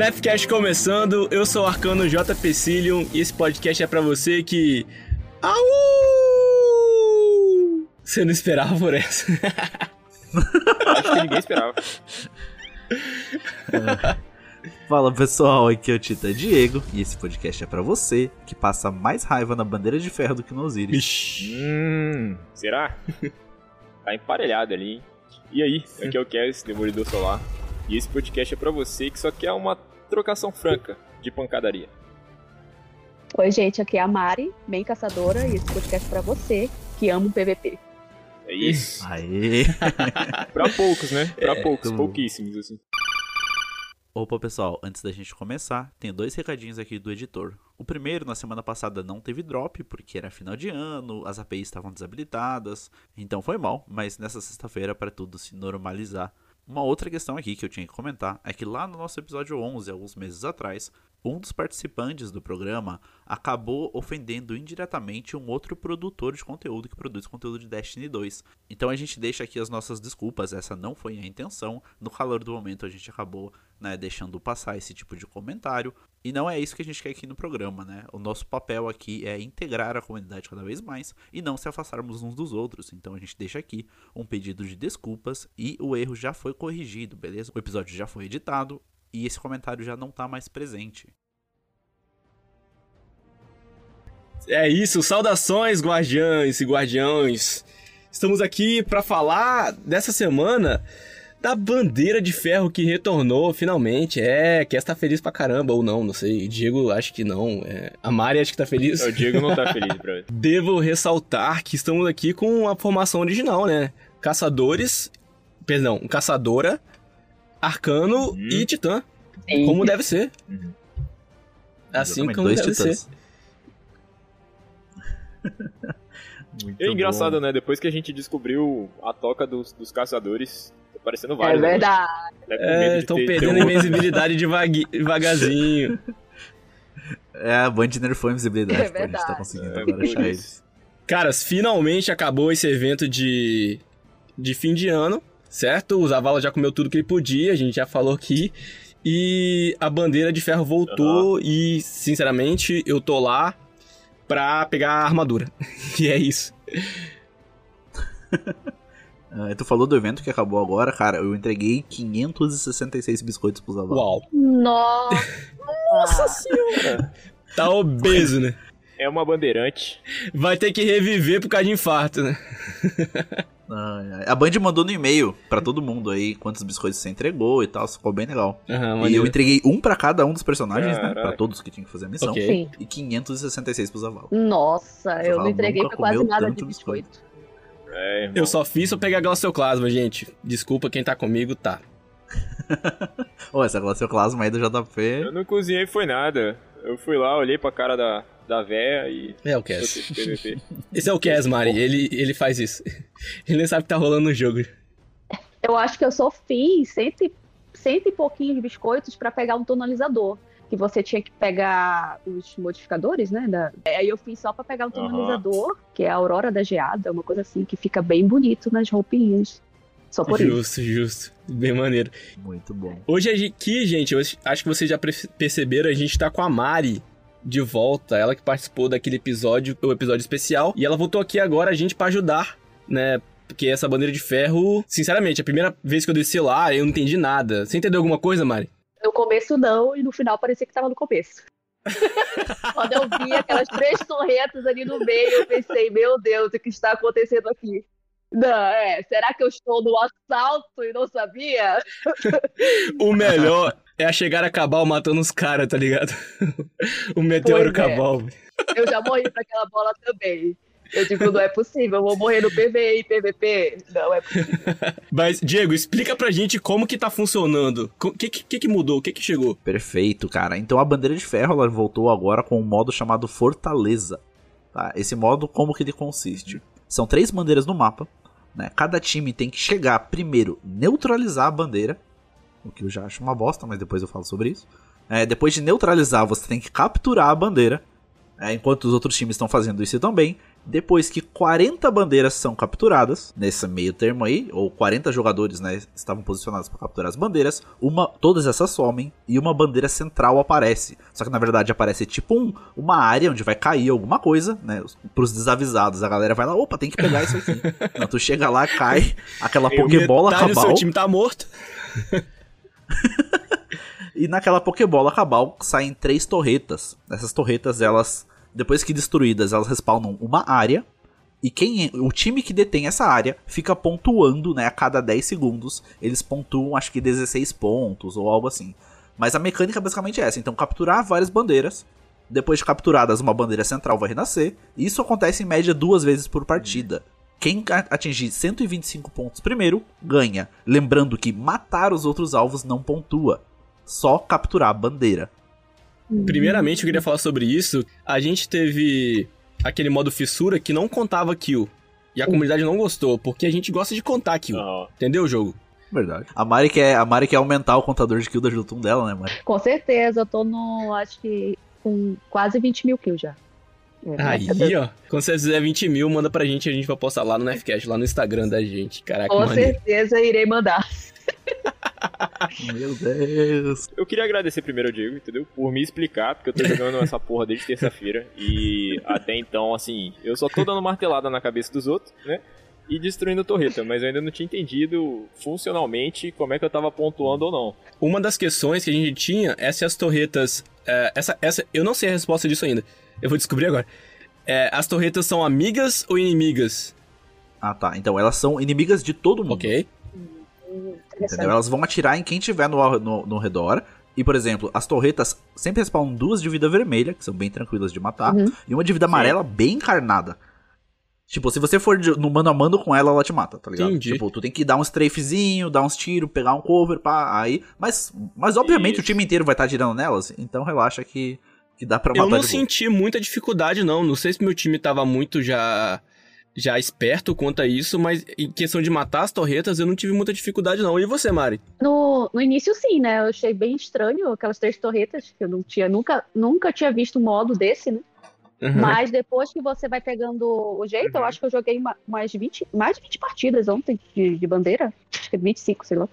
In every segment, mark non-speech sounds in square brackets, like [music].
Nefcast começando, eu sou o Arcano J. Pecilium e esse podcast é para você que. Au! Você não esperava por essa? [laughs] Acho que ninguém esperava. Fala pessoal, aqui é o Tita Diego e esse podcast é para você que passa mais raiva na bandeira de ferro do que no Osiris. Hum, será? [laughs] tá emparelhado ali, hein? E aí, aqui é o Kes, Demolidor Solar. E esse podcast é para você que só quer uma trocação franca de pancadaria. Oi, gente, aqui é a Mari, bem caçadora, e esse podcast é pra você que ama o PVP. É isso. Aê! [laughs] pra poucos, né? Pra É, poucos, pouquíssimos, assim. Opa pessoal, antes da gente começar, tem dois recadinhos aqui do editor. O primeiro, na semana passada não teve drop, porque era final de ano, as APIs estavam desabilitadas, então foi mal, mas nessa sexta-feira para tudo se normalizar. Uma outra questão aqui que eu tinha que comentar é que lá no nosso episódio 11, alguns meses atrás, um dos participantes do programa acabou ofendendo indiretamente um outro produtor de conteúdo que produz conteúdo de Destiny 2. Então a gente deixa aqui as nossas desculpas, essa não foi a intenção. No calor do momento a gente acabou né, deixando passar esse tipo de comentário. E não é isso que a gente quer aqui no programa, né? O nosso papel aqui é integrar a comunidade cada vez mais e não se afastarmos uns dos outros. Então a gente deixa aqui um pedido de desculpas e o erro já foi corrigido, beleza? O episódio já foi editado e esse comentário já não tá mais presente. É isso, saudações, guardiães e guardiões. Estamos aqui para falar dessa semana da bandeira de ferro que retornou finalmente. É, Kes tá feliz pra caramba, ou não, não sei. Diego acho que não. É, a Mari acho que tá feliz. O Diego não tá feliz, brother. [laughs] Devo ressaltar que estamos aqui com a formação original, né? Caçadores, perdão, caçadora, arcano Uhum. e titã, Sim. como deve ser. Uhum. Assim como deve titãs. ser. [laughs] Muito É engraçado, bom. né? Depois que a gente descobriu a toca dos, dos caçadores, parecendo É vários. né? verdade. Medo É, de estão ter- perdendo um- invencibilidade devagui- devagarzinho. [laughs] É, a Band nerfou a invisibilidade, É pô, a gente tá conseguindo É, agora achar eles. Caras, finalmente acabou esse evento de, de fim de ano, certo? O Zavala já comeu tudo que ele podia, a gente já falou aqui. E a bandeira de ferro voltou e, sinceramente, eu tô lá pra pegar a armadura. [laughs] e é isso. [laughs] Ah, tu falou do evento que acabou agora, cara. Eu entreguei 566 biscoitos pros avós. Uau. Nossa! Nossa [laughs] senhora! Tá obeso, né? É uma bandeirante. Vai ter que reviver por causa de infarto, né? [laughs] A Band mandou no e-mail pra todo mundo aí quantos biscoitos você entregou e tal. Ficou bem legal. Aham, E eu entreguei um pra cada um dos personagens, né? Caraca. Pra todos que tinham que fazer a missão. Ok. Sim. E 566 pros avós. Nossa, eu Ela não entreguei pra quase nada de biscoito. biscoito. É. Eu só fiz pra pegar glacioclasma, gente. Desculpa quem tá comigo, tá. [laughs] Ô, essa glacioclasma aí do JP. Eu não cozinhei foi nada. Eu fui lá, olhei pra cara da, da véia e. É o Cass. [laughs] Esse é o Cass, Mari. Ele, ele faz isso. [laughs] Ele nem sabe o que tá rolando no jogo. Eu acho que eu só fiz cento e, cento e pouquinhos biscoitos pra pegar um tonalizador. Que você tinha que pegar os modificadores, né? Da... Aí eu fiz só pra pegar Aham. tonalizador, que é a Aurora da Geada, uma coisa assim, que fica bem bonito nas roupinhas. Só por isso. Justo, justo. Bem maneiro. Muito bom. Hoje aqui, gente, eu acho que vocês já perceberam, a gente tá com a Mari de volta. Ela que participou daquele episódio, o episódio especial. E ela voltou aqui agora, a gente, pra ajudar, né? Porque essa bandeira de ferro, sinceramente, a primeira vez que eu desci lá, eu não entendi nada. Você entendeu alguma coisa, Mari? No começo não, e no final parecia que tava no começo. [laughs] Quando eu vi aquelas três torretas ali no meio, eu pensei, meu Deus, o que está acontecendo aqui? Não, é, será que eu estou no assalto e não sabia? [laughs] O melhor é a chegar a cabal matando os caras, tá ligado? [laughs] o meteoro Pois é. cabal. Eu já morri pra aquela bola também. Eu digo, não é possível, eu vou morrer no PV e PVP. Não é possível. [laughs] Mas, Diego, explica pra gente como que tá funcionando. O que, que que mudou? O que que chegou? Perfeito, cara. Então a bandeira de ferro ela voltou agora com um modo chamado Fortaleza. Tá? Esse modo, como que ele consiste? São três bandeiras no mapa. Né? Cada time tem que chegar primeiro neutralizar a bandeira. O que eu já acho uma bosta, mas depois eu falo sobre isso. É, depois de neutralizar, você tem que capturar a bandeira. é, enquanto os outros times estão fazendo isso também. Depois que 40 bandeiras são capturadas, nesse meio termo aí, ou 40 jogadores, né, estavam posicionados para capturar as bandeiras, uma, todas essas somem e uma bandeira central aparece. Só que na verdade aparece tipo um, uma área onde vai cair alguma coisa, né, pros desavisados. A galera vai lá, opa, tem que pegar isso aqui. [laughs] Então tu chega lá, cai aquela Pokébola Metade do cabal. seu time tá morto. [laughs] E naquela Pokébola cabal saem três torretas. Essas torretas, elas, depois que destruídas, elas respawnam uma área. E quem é- o time que detém essa área fica pontuando, né? A cada 10 segundos, eles pontuam acho que 16 pontos ou algo assim. Mas a mecânica basicamente é essa. Então, capturar várias bandeiras. Depois de capturadas, uma bandeira central vai renascer. Isso acontece em média duas vezes por partida. Quem atingir 125 pontos primeiro, ganha. Lembrando que matar os outros alvos não pontua. Só capturar a bandeira. Primeiramente, eu queria falar sobre isso. A gente teve aquele modo fissura que não contava kill. E a comunidade não gostou, porque a gente gosta de contar kill. Aham. Entendeu o jogo? Verdade. A Mari quer, a Mari quer aumentar o contador de kill da Jotun dela, né, Mari? Com certeza, eu tô no, acho que com quase 20 mil kills já. É, Aí, ó. Quando você fizer 20 mil, manda pra gente, a gente vai postar lá no Nefcast, lá no Instagram da gente. Caraca, Com maneiro. certeza irei mandar. Meu Deus. Eu queria agradecer primeiro ao Diego, entendeu? Por me explicar, porque eu tô jogando essa porra desde terça-feira. E até então, assim, eu só tô dando martelada na cabeça dos outros, né? E destruindo a torreta, mas eu ainda não tinha entendido funcionalmente como é que eu tava pontuando ou não. Uma das questões que a gente tinha é se as torretas. é, essa, essa, eu não sei a resposta disso ainda. Eu vou descobrir agora. É, as torretas são amigas ou inimigas? Ah, tá. Então elas são inimigas de todo mundo. Ok. Entendeu? Elas vão atirar em quem tiver no, no, no redor. E, por exemplo, as torretas sempre respawnam duas de vida vermelha, que são bem tranquilas de matar, Uhum. e uma de vida amarela bem encarnada. Tipo, se você for de- no mano a mano com ela, ela te mata, tá ligado? Entendi. Tipo, tu tem que dar um strafezinho, dar uns tiros, pegar um cover, pá, aí. Mas, mas obviamente Isso. o time inteiro vai estar atirando nelas, então relaxa que, que dá pra matar Eu não de boa. senti muita dificuldade, não. Não sei se meu time tava muito já. Já esperto quanto a isso, mas em questão de matar as torretas, eu não tive muita dificuldade, não. E você, Mari? No, no início, sim, né? Eu achei bem estranho aquelas três torretas, que eu não tinha, nunca, nunca tinha visto um modo desse, né? Uhum. Mas depois que você vai pegando o jeito, eu acho que eu joguei ma- mais, 20, mais de 20 partidas ontem de, de bandeira. Acho que 25, sei lá.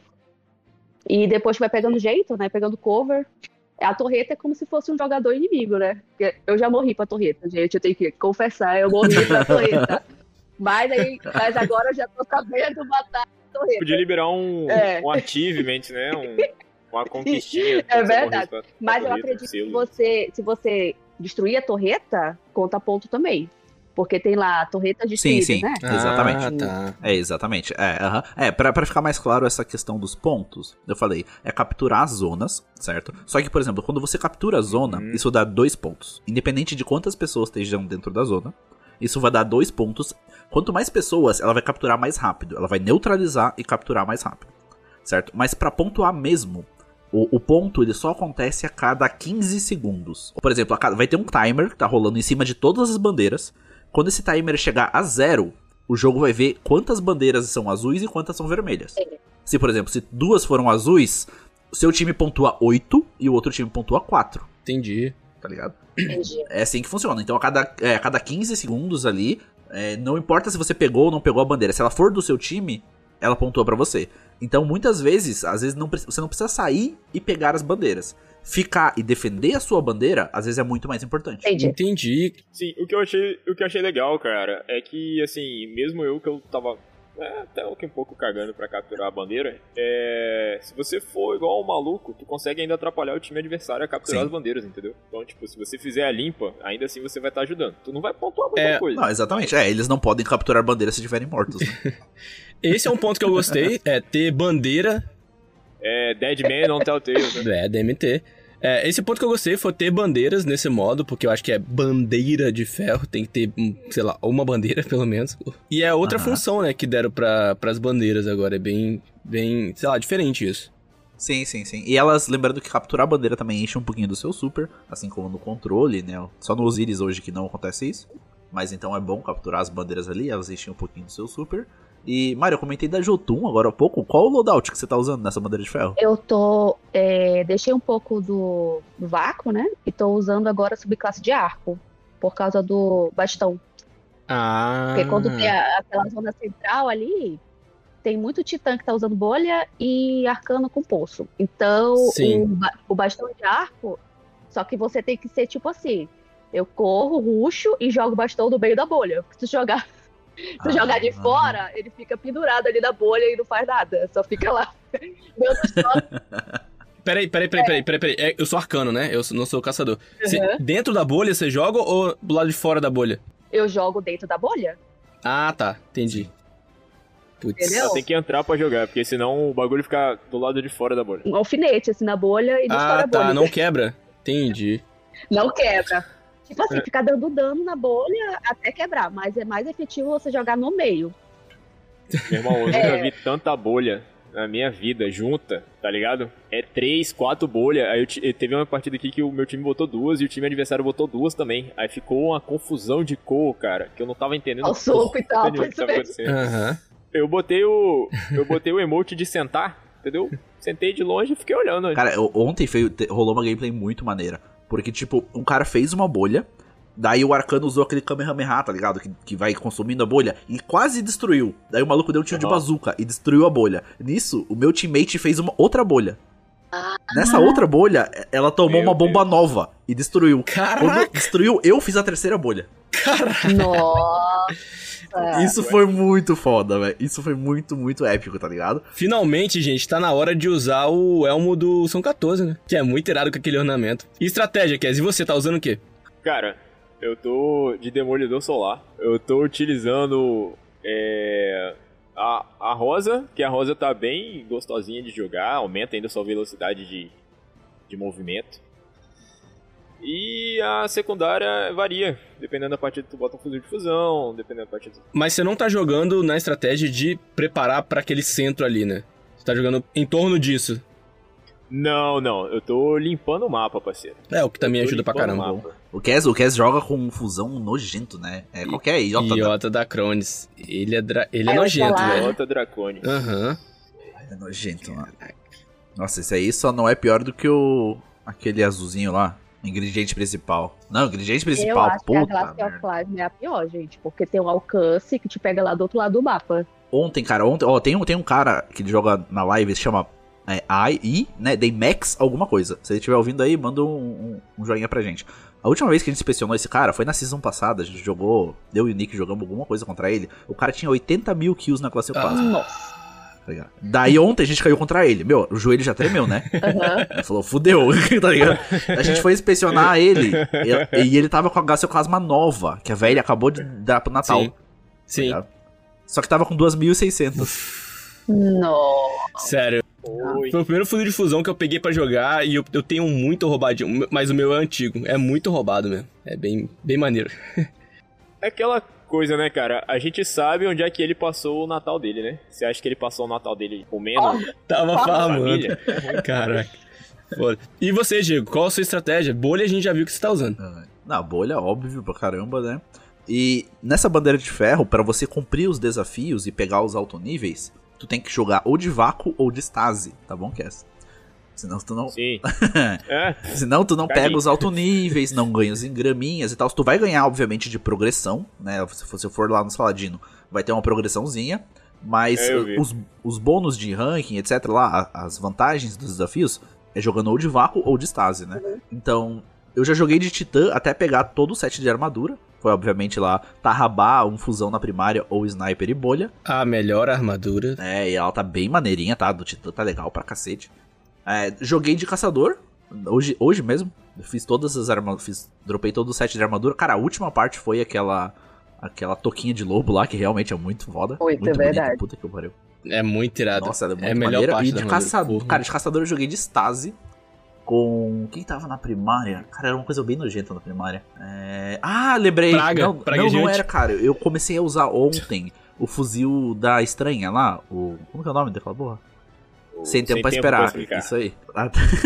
E depois que vai pegando jeito, né? Pegando cover. A torreta é como se fosse um jogador inimigo, né? Eu já morri pra torreta, gente. Eu tenho que confessar, eu morri pra torreta. [laughs] Mas, aí, mas agora eu já tô sabendo matar a torreta. Podia liberar um, É. um achievement, né? Um, uma conquistinha. [laughs] É verdade. com a- com a Mas eu torreta, acredito que você, se você destruir a torreta, conta ponto também. Porque tem lá a torreta destruída, sim. né? Exatamente. Ah, tá. É, exatamente. É, aham. é pra, pra ficar mais claro essa questão dos pontos, eu falei, é capturar as zonas, certo? Só que, por exemplo, quando você captura a zona, Uhum. isso dá dois pontos. Independente de quantas pessoas estejam dentro da zona, isso vai dar dois pontos. Quanto mais pessoas, ela vai capturar mais rápido. Ela vai neutralizar e capturar mais rápido, certo? Mas pra pontuar mesmo, o, o ponto ele só acontece a cada 15 segundos. Por exemplo, a cada- vai ter um timer que tá rolando em cima de todas as bandeiras. Quando esse timer chegar a zero, o jogo vai ver quantas bandeiras são azuis e quantas são vermelhas. Se, por exemplo, se duas foram azuis, o seu time pontua 8 e o outro time pontua 4, Entendi. tá ligado? Entendi. [clears throat] É assim que funciona. Então, a cada, é, a cada 15 segundos ali, é, não importa se você pegou ou não pegou a bandeira, se ela for do seu time, ela pontua pra você. Então, muitas vezes, às vezes não, você não precisa sair e pegar as bandeiras. Ficar e defender a sua bandeira, às vezes é muito mais importante. Entendi. Entendi. Sim, o que eu achei, o que eu achei legal, cara, é que, assim, mesmo eu que eu tava é, até um pouco cagando pra capturar a bandeira, é, se você for igual um maluco, tu consegue ainda atrapalhar o time adversário a capturar Sim. as bandeiras, entendeu? Então, tipo, se você fizer a limpa, ainda assim você vai estar ajudando. Tu não vai pontuar muita É, coisa. Não, exatamente. É, eles não podem capturar bandeiras se estiverem mortos. Né? [laughs] Esse é um ponto que eu gostei, é ter bandeira É Dead Man on Telltale, né? É, DMT. É, esse ponto que eu gostei foi ter bandeiras nesse modo, porque eu acho que é bandeira de ferro, tem que ter, hum, sei lá, uma bandeira [laughs] pelo menos. E é outra Aham. função, né, que deram para as bandeiras agora, é bem, bem, sei lá, diferente isso. Sim, sim, sim. E elas, lembrando que capturar a bandeira também enche um pouquinho do seu super, assim como no controle, né? Só no Osiris hoje que não acontece isso. Mas então é bom capturar as bandeiras ali, elas enchem um pouquinho do seu super. E, Mário, eu comentei da Jotun agora há pouco. Qual o loadout que você tá usando nessa bandeira de ferro? Eu tô. é, deixei um pouco do, do vácuo, né? E tô usando agora a subclasse de arco. Por causa do bastão. Ah. Porque quando tem a- aquela zona central ali, tem muito titã que tá usando bolha e arcano com poço. Então, Sim. o, o bastão de arco, só que você tem que ser tipo assim: eu corro, ruxo e jogo o bastão no meio da bolha. Se tu jogar, se Ah, jogar de ah. fora, ele fica pendurado ali na bolha e não faz nada. Só fica lá. [laughs] Meu Deus, [laughs] Peraí, peraí, peraí, peraí, peraí, peraí. É, eu sou arcano, né? Eu não sou caçador. Cê- Uhum. dentro da bolha você joga ou do lado de fora da bolha? eu jogo dentro da bolha. Ah, tá. Entendi. Putz. Entendeu? Tem que entrar pra jogar, porque senão o bagulho fica do lado de fora da bolha. Um alfinete assim na bolha e destrói Ah, a bolha. tá. Não quebra. Entendi. Não quebra. Tipo assim, ficar dando dano na bolha até quebrar, mas é mais efetivo você jogar no meio. Meu irmão, eu [laughs] É. nunca vi tanta bolha na minha vida junta, tá ligado? É três, quatro bolhas. Aí eu ti- teve uma partida aqui que o meu time botou duas e o time adversário botou duas também. Aí ficou uma confusão de cor, cara, que eu não tava entendendo. Ao soco e tal, que isso mesmo. Aham. Eu botei o. Eu botei o emote de sentar, entendeu? Sentei de longe e fiquei olhando. Cara, ontem te- rolou uma gameplay muito maneira. Porque, tipo, um cara fez uma bolha. Daí o Arcano usou aquele Kamehameha, tá ligado? Que, que vai consumindo a bolha. E quase destruiu. Daí o maluco deu um tiro de Aham. bazuca e destruiu a bolha. Nisso, o meu teammate fez uma outra bolha. Ah. Nessa outra bolha, ela tomou Meu uma bomba Deus. nova e destruiu. Quando Caraca, destruiu, eu fiz a terceira bolha. caraca. Nossa. Isso foi muito foda, velho. Isso foi muito, muito épico, tá ligado? Finalmente, gente, tá na hora de usar o elmo do São 14, né? Que é muito irado com aquele ornamento. E estratégia, Kes? E você, tá usando o quê? Cara, eu tô de demolidor solar. Eu tô utilizando é, a, a rosa, que a rosa tá bem gostosinha de jogar, aumenta ainda sua velocidade de, de movimento. E a secundária varia, dependendo da partida tu bota um fuzil de fusão, dependendo da partida. Mas você não tá jogando na estratégia de preparar pra aquele centro ali, né? Você tá jogando em torno disso. Não, não, eu tô limpando o mapa, parceiro. É, o que também ajuda pra o caramba. mapa. O Kes, o Kes joga com um fusão nojento, né? É qualquer idiota. da- Iota da Crones. Ele é, dra- ele é eu nojento, velho. Delta Dracone. Aham. É nojento, mano. Nossa, esse aí só não é pior do que o. aquele azulzinho lá. Ingrediente principal. Não, ingrediente Eu principal, acho que a puta. Glacial merda. Plasma é a pior, gente, porque tem um alcance que te pega lá do outro lado do mapa. Ontem, cara, ontem, ó, tem um, tem um cara que joga na live, se chama é, AI, né, Daymax alguma coisa. Se ele estiver ouvindo aí, manda um, um, um joinha pra gente. A última vez que a gente inspecionou esse cara foi na season passada, a gente jogou, eu e o Nick jogamos alguma coisa contra ele. O cara tinha 80 mil kills na classe Ah. Plasma, Nossa. Tá ligado? Daí ontem a gente caiu contra ele. Meu, o joelho já tremeu, né? Ele falou, fudeu, [laughs] tá ligado? A gente foi inspecionar ele e, e ele tava com a gaseoclasma nova, que a velha acabou de dar pro Natal. Sim. tá Sim. Só que tava com 2.600. Nossa. Sério. Oi. Foi o primeiro fuzil de fusão que eu peguei pra jogar e eu, eu tenho um muito roubadinho. Mas o meu é antigo. É muito roubado mesmo. É bem, bem maneiro. [laughs] É aquela coisa, né, cara? A gente sabe onde é que ele passou o Natal dele, né? Você acha que ele passou o Natal dele comendo Tava com a farmando. família? [laughs] Caraca. Foda. E você, Diego, qual a sua estratégia? Bolha a gente já viu que você tá usando. Na bolha, óbvio pra caramba, né? E nessa bandeira de ferro, pra você cumprir os desafios e pegar os altoníveis, tu tem que jogar ou de vácuo ou de stase, tá bom, Cass? Senão tu não, Sim. [laughs] é, senão tu não pega os altoníveis, não ganha os engraminhas e tal. Tu vai ganhar, obviamente, de progressão, né? Se você for lá no Saladino, vai ter uma progressãozinha. Mas É, os, os bônus de ranking, etc, lá, as vantagens dos desafios, é jogando ou de vácuo ou de stase, né? Então, eu já joguei de titã até pegar todo o set de armadura. Foi, obviamente, lá Tarrabá, um fusão na primária, ou sniper e bolha. A melhor armadura. É, e ela tá bem maneirinha, tá? Do Titã tá legal pra cacete. É, joguei de caçador, hoje, hoje mesmo. Fiz todas as armaduras, dropei todo o set de armadura. Cara, a última parte foi aquela aquela toquinha de lobo lá, que realmente é muito foda. Muito, muito é verdade. Puta que pariu. É muito irado. Nossa, ela é muito é a melhor maneira. parte E de caçador, cara, de caçador eu joguei de Stasi. Com. Quem tava na primária? Cara, era uma coisa bem nojenta na primária. É... Ah, lembrei. Praga, não, praga não, não era, cara. Eu comecei a usar ontem o fuzil da estranha lá. O. Como que é o nome daquela porra? O- Sem tempo pra esperar. explicar. Isso aí.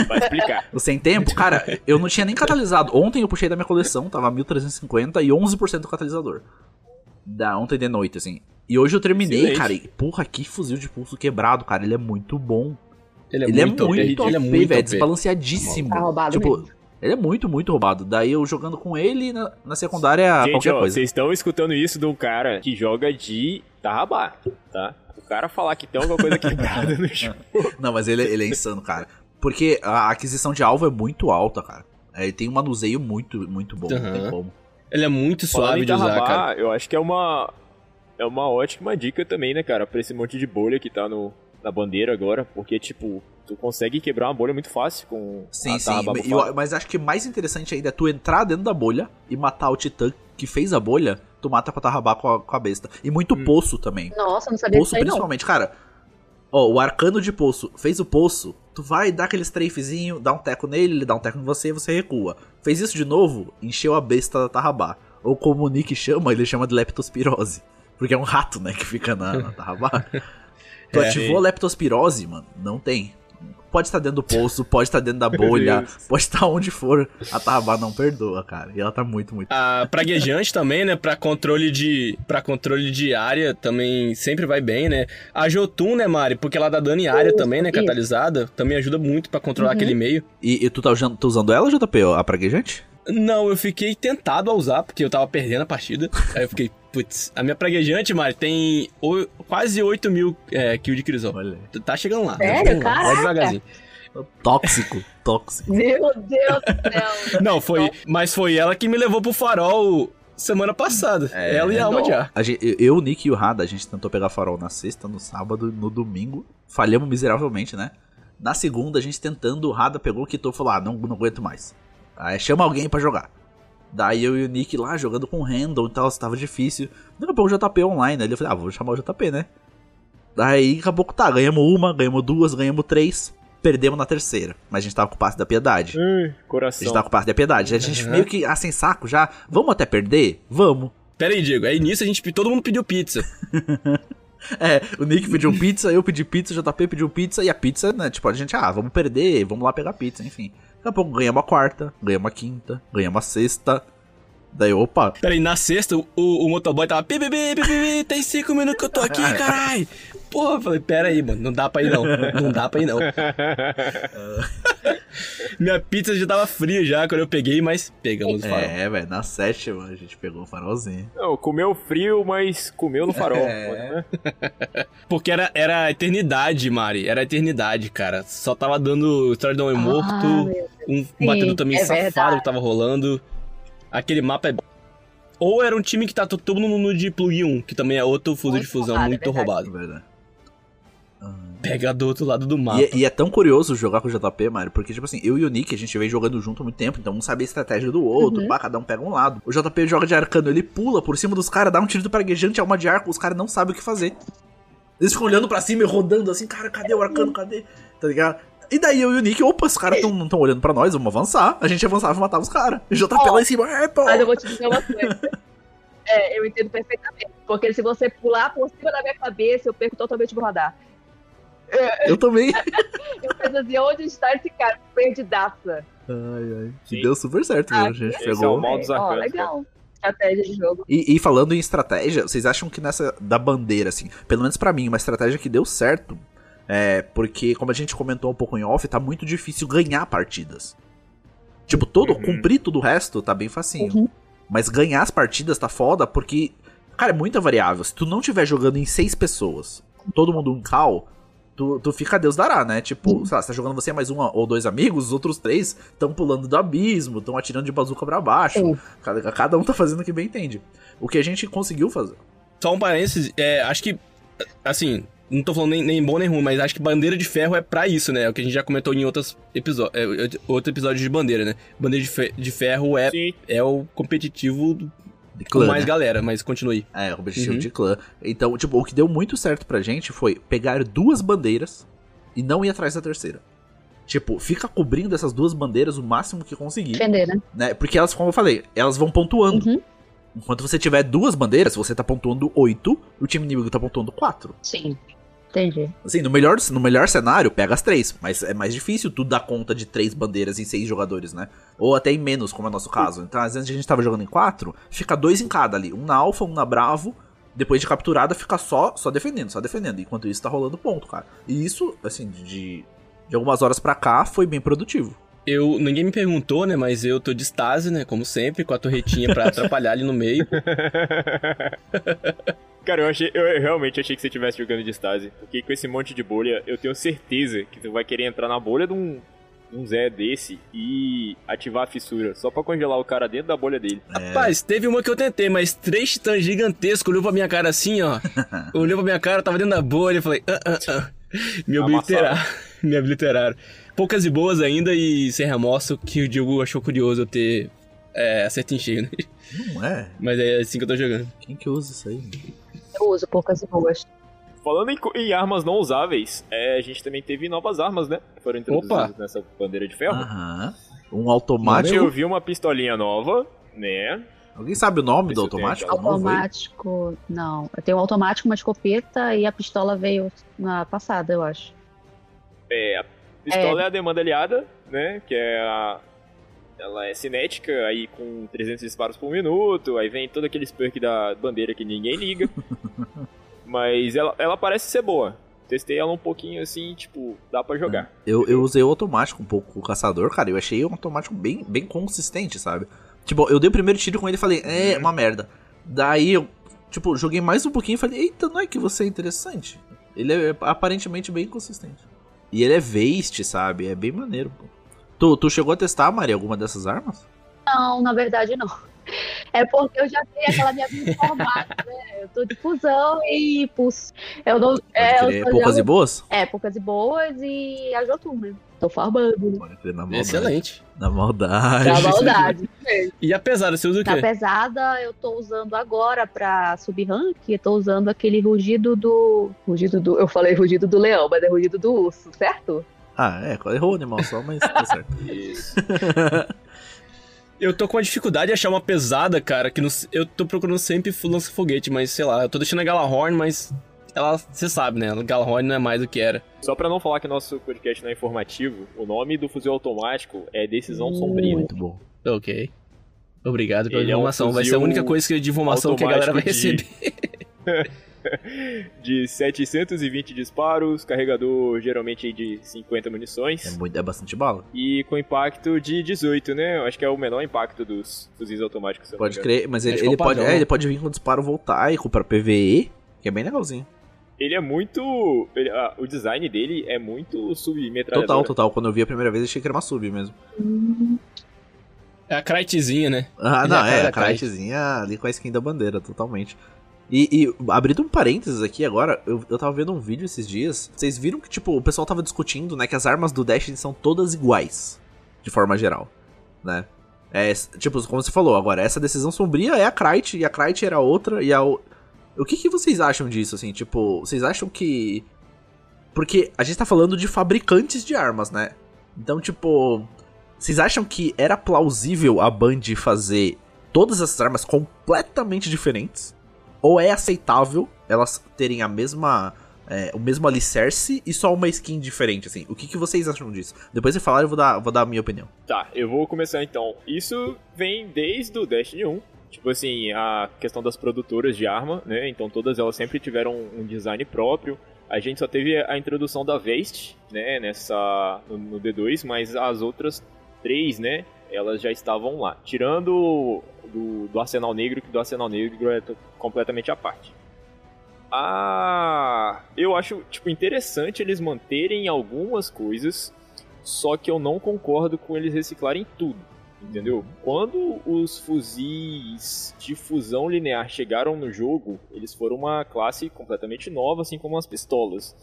Vai explicar. [laughs] O sem tempo, cara, eu não tinha nem catalisado. Ontem eu puxei da minha coleção, tava 1350 e 11% do catalisador. Da ontem de noite, assim. E hoje eu terminei, Excelente. cara. E, porra, que fuzil de pulso quebrado, cara. Ele é muito bom. Ele é Ele é muito muito, OP, é muito velho. OP. Desbalanceadíssimo. Tá roubado tipo, mesmo. Ele é muito, muito roubado. Daí eu jogando com ele na, na secundária, Gente, qualquer ó, coisa. vocês estão escutando isso de um cara que joga de Tarrabá, tá? O cara falar que tem alguma coisa [laughs] quebrada no jogo. Não, mas ele, ele é insano, cara. Porque a aquisição de alvo é muito alta, cara. É, Ele tem um manuseio muito, muito bom. Como. Ele é muito suave de usar, cara. eu acho que é uma é uma ótima dica também, né, cara, pra esse monte de bolha que tá no, na bandeira agora, porque, tipo, tu consegue quebrar uma bolha muito fácil com Sim, a sim. Eu- mas acho que mais interessante ainda é tu entrar dentro da bolha e matar o titã que fez a bolha. Tu mata pra tarrabar com a, com a besta. E muito Hum. poço também. Nossa, não sabia Poço aí, não. principalmente, cara. Ó, o arcano de poço fez o poço, tu vai dar aquele strafezinho, dá um teco nele, ele dá um teco em você e você recua. Fez isso de novo, encheu a besta da Tarrabá. Ou como o Nick chama, ele chama de leptospirose. Porque é um rato, né, que fica na, na Tarrabá. [laughs] Tu É. ativou a leptospirose, mano, não tem. Pode estar dentro do poço, pode estar dentro da bolha, [laughs] pode estar onde for. A Tarrabá não perdoa, cara. E ela tá muito, muito. A praguejante também, né? Pra controle de. para controle de área também sempre vai bem, né? A Jotun, né, Mari? Porque ela dá dano em área também, né? Catalisada. Também ajuda muito pra controlar Uhum. aquele meio. E, e tu tá usando, tá usando ela, JP, a praguejante? Não, eu fiquei tentado a usar, porque eu tava perdendo a partida. Aí eu fiquei, putz, a minha praguejante, Mari, tem o- quase 8 mil é, kills de crisol. Olha. Tá chegando lá. Sério? tá chegando lá. Vai devagarzinho. Tóxico, tóxico. [laughs] Meu Deus do céu. Não, foi. Mas foi ela que me levou pro farol semana passada. É, ela e a Alma não. já. A gente, eu, o Nick e o Rada, a gente tentou pegar farol na sexta, no sábado, no domingo. Falhamos miseravelmente, né? Na segunda, a gente tentando, o Rada pegou, quitou e falou: Ah, não, não aguento mais. Aí chama alguém pra jogar. Daí eu e o Nick lá jogando com o Randall e tal, tava difícil. Daqui a pouco o JP online. Aí eu falei: Ah, vou chamar o JP, né? Daí daqui a pouco tá, ganhamos uma, ganhamos duas, ganhamos três. Perdemos na terceira. Mas a gente tava com o passe da piedade. Ai, A coração. gente tava com o passe da piedade. A gente Uhum. meio que, ah, sem saco já. Vamos até perder? Vamos. Pera aí, Diego. Aí nisso a gente. Todo mundo pediu pizza. [laughs] É, o Nick pediu pizza, eu pedi pizza, o JP pediu pizza, e a pizza, né, tipo, a gente, ah, vamos perder, vamos lá pegar pizza, enfim. Daqui a pouco ganhamos a quarta, ganhamos a quinta, ganhamos a sexta. Daí, opa, Pera aí, na sexta, o, o motoboy tava. Pi, pi, pi, pi, pi, tem cinco minutos que eu tô aqui, [laughs] carai. Porra, eu falei, pera aí, mano, não dá pra ir não. Não dá pra ir não. [laughs] Minha pizza já tava fria já quando eu peguei, mas pegamos o farol. é, velho, na sétima a gente pegou o farolzinho. Não, comeu frio, mas comeu no farol. É. né? [laughs] Porque era, era a eternidade, Mari. Era a eternidade, cara. Só tava dando história de um Ah, morto, um Sim, batedor também é safado verdade. que tava rolando. Aquele mapa é. Ou era um time que tá to- todo mundo no de plug 1, que também é outro fuso Muito de fusão roubado, é muito verdade. roubado. É verdade. Ah. Pega do outro lado do mapa. E, é- e é tão curioso jogar com o JP, Mário, porque, tipo assim, eu e o Nick, a gente vem jogando junto há muito tempo, então um sabe a estratégia do outro, Uhum. pá, cada um pega um lado. O JP joga de arcano, ele pula por cima dos caras, dá um tiro do praguejante, alma de arco, os caras não sabem o que fazer. Eles ficam olhando pra cima e rodando assim, cara, cadê o arcano, cadê? Tá ligado? E daí eu e o Nick, opa, os caras tão, não estão olhando pra nós, vamos avançar. A gente avançava e matava os caras. O JP Ó, lá em cima, é, pô. Mas eu vou te dizer uma coisa. É, eu entendo perfeitamente. Porque se você pular por cima da minha cabeça, eu perco totalmente meu radar. Eu também. [laughs] Eu penso assim, onde está esse cara? Perdidaça. Ai, ai. Sim. Deu super certo, Ah, viu? A gente esse pegou. é o mal dos Ó, legal. Estratégia de jogo. E, e falando em estratégia, vocês acham que nessa da bandeira, assim, pelo menos pra mim, uma estratégia que deu certo, é porque, como a gente comentou um pouco em off, tá muito difícil ganhar partidas. Tipo, todo, Uhum. cumprir tudo o resto tá bem facinho. Uhum. Mas ganhar as partidas tá foda porque, cara, é muita variável. Se tu não tiver jogando em seis pessoas, com todo mundo um cal, tu, tu fica Deus dará, né? Tipo, sei lá, você tá jogando você mais um ou dois amigos, os outros três estão pulando do abismo, estão atirando de bazuca pra baixo. Cada, cada um tá fazendo o que bem entende. O que a gente conseguiu fazer. Só um parênteses, é, acho que, assim, não tô falando nem, nem bom nem ruim, mas acho que bandeira de ferro é pra isso, né? É o que a gente já comentou em outros episódios, é, outro episódio de bandeira, né? Bandeira de, fe- de ferro é, Sim. é o competitivo De com clã, mais né? galera, mas continue. É, o competitivo Uhum. de clã. Então, tipo, o que deu muito certo pra gente foi pegar duas bandeiras e não ir atrás da terceira. Tipo, fica cobrindo essas duas bandeiras o máximo que conseguir, Defender, né? né? Porque elas, como eu falei, elas vão pontuando. Uhum. Enquanto você tiver duas bandeiras, você tá pontuando 8, o time inimigo tá pontuando 4. Sim. Entendi. Assim, no melhor, no melhor cenário, pega as três. Mas é mais difícil tu dar conta de três bandeiras em seis jogadores, né? Ou até em menos, como é o nosso caso. Então, às vezes a gente tava jogando em quatro, fica dois em cada ali. Um na alfa, um na bravo. Depois de capturada, fica só, só defendendo, só defendendo. Enquanto isso, tá rolando ponto, cara. E isso, assim, de, de algumas horas pra cá, foi bem produtivo. Eu, ninguém me perguntou, né? Mas eu tô de estase, né? Como sempre, com a torretinha pra [laughs] atrapalhar ali no meio. [laughs] Cara, eu, achei, eu realmente achei que você estivesse jogando de estase. Porque com esse monte de bolha, eu tenho certeza que tu vai querer entrar na bolha de um, um Zé desse e ativar a fissura. Só pra congelar o cara dentro da bolha dele. É. Rapaz, teve uma que eu tentei, mas três titãs gigantescos olhou pra minha cara assim, ó. [laughs] olhou pra minha cara, tava dentro da bolha. Eu falei, ah, ah, ah. Me obliteraram. [laughs] Me obliteraram. Poucas e boas ainda e sem remorso, que o Diogo achou curioso eu ter é, acerto em cheio, né? Não é? Mas é assim que eu tô jogando. Quem que usa isso aí? Eu uso poucas e boas. Falando em, em armas não usáveis, é, a gente também teve novas armas, né? Que foram introduzidas Opa! nessa bandeira de ferro. Aham. Um automático. eu vi uma pistolinha nova, né? Alguém sabe o nome do automático? Automático, não. Eu tenho um automático, uma escopeta e a pistola veio na passada, eu acho. É, a pistola é, a demanda aliada, né? Que é a. Ela é cinética, aí com 300 disparos por minuto, aí vem todo aquele perk da bandeira que ninguém liga. [laughs] Mas ela, ela parece ser boa. Testei ela um pouquinho assim, tipo, dá pra jogar. Eu, eu usei o automático um pouco com o caçador, cara. Eu achei um automático bem, bem consistente, sabe? Tipo, eu dei o primeiro tiro com ele e falei, é uma merda. Daí eu, tipo, joguei mais um pouquinho e falei, eita, não é que você é interessante. Ele é aparentemente bem consistente. E ele é waste, sabe? É bem maneiro, pô. Tu, tu chegou a testar, Maria, alguma dessas armas? Não, na verdade não. [laughs] É porque eu já tenho aquela minha vida formada, né? Eu tô de fusão e pulso. Eu não. É, eu Poucas e jogo- boas? É, poucas e boas e a Jotun, né? Tô farmando. né? Pode crer, na maldade. Excelente. Na maldade. Da maldade. [laughs] E apesar, você usa o Na quê? pesada, eu tô usando agora pra subir rank, eu tô usando aquele rugido do. Rugido do. Eu falei rugido do leão, mas é rugido do urso, certo? Ah, é, errou o animal só, mas tá certo. [laughs] Isso. Eu tô com uma dificuldade de achar uma pesada, cara, que não- eu tô procurando sempre lança-foguete, mas sei lá, eu tô deixando a Galahorn, mas ela, você sabe, né? A Galahorn não é mais do que era. Só pra não falar que nosso podcast não é informativo, o nome do fuzil automático é Decisão Sombria. Muito bom. Ok. Obrigado pela Ele é um informação. Vai ser a única coisa que- de informação que a galera vai receber. De [laughs] [laughs] 720 disparos, carregador geralmente de 50 munições. É, muito, é bastante bala. E com impacto de 18, né? Eu acho que é o menor impacto dos fuzis automáticos. Pode crer, mas ele, é o ele pode, padrão, é, né? ele pode vir com disparo voltaico pra PVE, que é bem legalzinho. Ele é muito. ele- ah, o design dele é muito submetralhadora. Total, total. Quando eu vi a primeira vez, achei que era uma sub mesmo. É a Kritezinha, né? Ah, Ele não, é é, a Kritezinha ali com a skin da bandeira, totalmente. E, e abrindo um parênteses aqui agora, eu, eu tava vendo um vídeo esses dias. Vocês viram que, tipo, o pessoal tava discutindo, né, que as armas do Destiny são todas iguais, de forma geral, né? É, tipo, como você falou, agora, essa decisão sombria é a Krite, e a Krite era outra, e a. o- que, que vocês acham disso, assim? Tipo, vocês acham que. Porque a gente tá falando de fabricantes de armas, né? Então, tipo. Vocês acham que era plausível a Band fazer todas essas armas completamente diferentes? Ou é aceitável elas terem a mesma. é, o mesmo alicerce e só uma skin diferente, assim? O que, que vocês acham disso? Depois de falar, eu vou dar, vou dar a minha opinião. Tá, eu vou começar então. Isso vem desde o Destiny 1. Tipo assim, a questão das produtoras de arma, né? Então todas elas sempre tiveram um design próprio. A gente só teve a introdução da Vest, né? Nessa. no, no D2, mas as outras três, né? Elas já estavam lá. Tirando do, do Arsenal Negro, que do Arsenal Negro é completamente à parte. Ah, eu acho tipo interessante eles manterem algumas coisas, só que eu não concordo com eles reciclarem tudo, entendeu? Quando os fuzis de fusão linear chegaram no jogo, eles foram uma classe completamente nova, assim como as pistolas.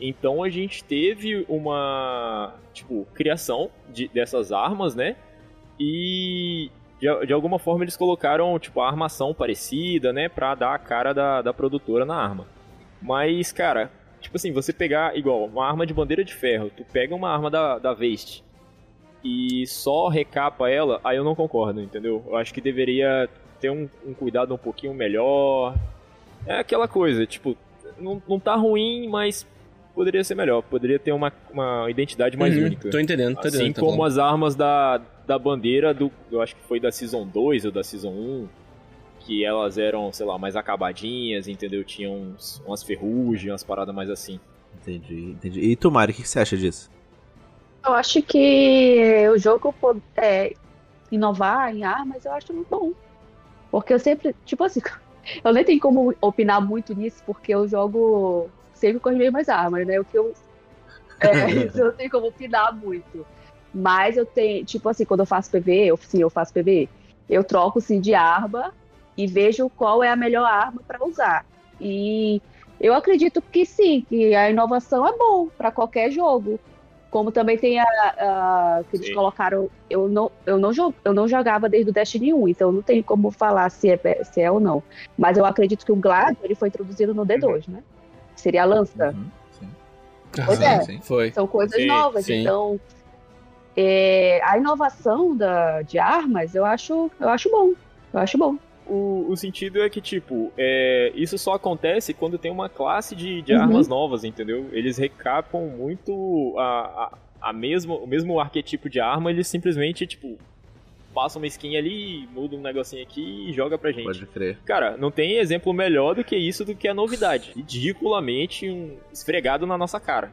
Então a gente teve uma tipo criação de, dessas armas, né? E de, de alguma forma eles colocaram tipo a armação parecida, né, Pra dar a cara da, da produtora na arma. Mas, cara, tipo assim, você pegar igual uma arma de bandeira de ferro, tu pega uma arma da da Vest e só recapa ela, aí eu não concordo, entendeu? Eu acho que deveria ter um, um cuidado um pouquinho melhor. É aquela coisa, tipo, não, não tá ruim, mas poderia ser melhor, poderia ter uma, uma identidade mais Uhum, única. Tô entendendo, tô Assim entendendo. tá como falando. as armas da, da bandeira do. Eu acho que foi da Season 2 ou da Season 1. Que elas eram, sei lá, mais acabadinhas, entendeu? Tinham uns, umas ferrugens, umas paradas mais assim. Entendi, entendi. E tu, Mari, o que, que você acha disso? Eu acho que o jogo é, inovar em armas, eu acho muito bom. Porque eu sempre, tipo assim, [laughs] eu nem tenho como opinar muito nisso, porque eu jogo sempre com as mesmas armas, né? O que eu. É, [laughs] isso eu não tenho como opinar muito. Mas eu tenho, tipo assim, quando eu faço PV, eu, sim, eu faço PV, eu troco sim de arma e vejo qual é a melhor arma para usar. E eu acredito que sim, que a inovação é bom para qualquer jogo. Como também tem a, a que eles sim. colocaram, eu não, eu, não, eu não jogava desde o Destiny 1, então não tenho como falar se é, se é ou não. Mas eu acredito que o Glad ele foi introduzido no D2, uhum. né? Seria a lança. Uhum, sim. Pois ah, é, sim, foi. são coisas novas, então é, a inovação da, de armas eu acho, eu acho bom. Eu acho bom. O, o sentido é que, tipo, é, isso só acontece quando tem uma classe de, de uhum. armas novas, entendeu? Eles recapam muito a, a, a mesmo, o mesmo arquetipo de arma, eles simplesmente, tipo, passa uma skin ali, muda um negocinho aqui e joga pra gente. Pode crer. Cara, não tem exemplo melhor do que isso do que a novidade. Ridiculamente um esfregado na nossa cara.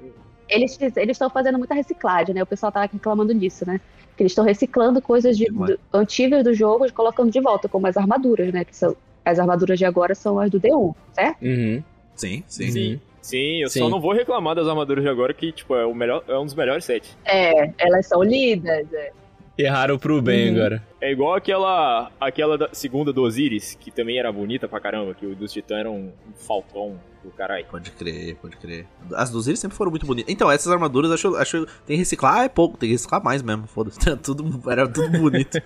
Eles estão fazendo muita reciclagem, né? O pessoal tava reclamando disso, né? Que eles estão reciclando coisas de, do, antigas do jogo e colocando de volta, como as armaduras, né? Que são as armaduras de agora são as do D1, certo? Uhum. Sim, sim. Sim. Sim, eu Sim. só não vou reclamar das armaduras de agora, que, tipo, é, o melhor, é um dos melhores sets. É, elas são lindas, é. Erraram pro bem uhum. agora. É igual aquela aquela segunda do Osiris, que também era bonita pra caramba, que o dos Titãs era um, um falcão do caralho. Pode crer, pode crer. As do Osiris sempre foram muito bonitas. Então, essas armaduras, acho, acho tem que reciclar, é pouco, tem que reciclar mais mesmo, foda-se. [laughs] tudo, era tudo bonito.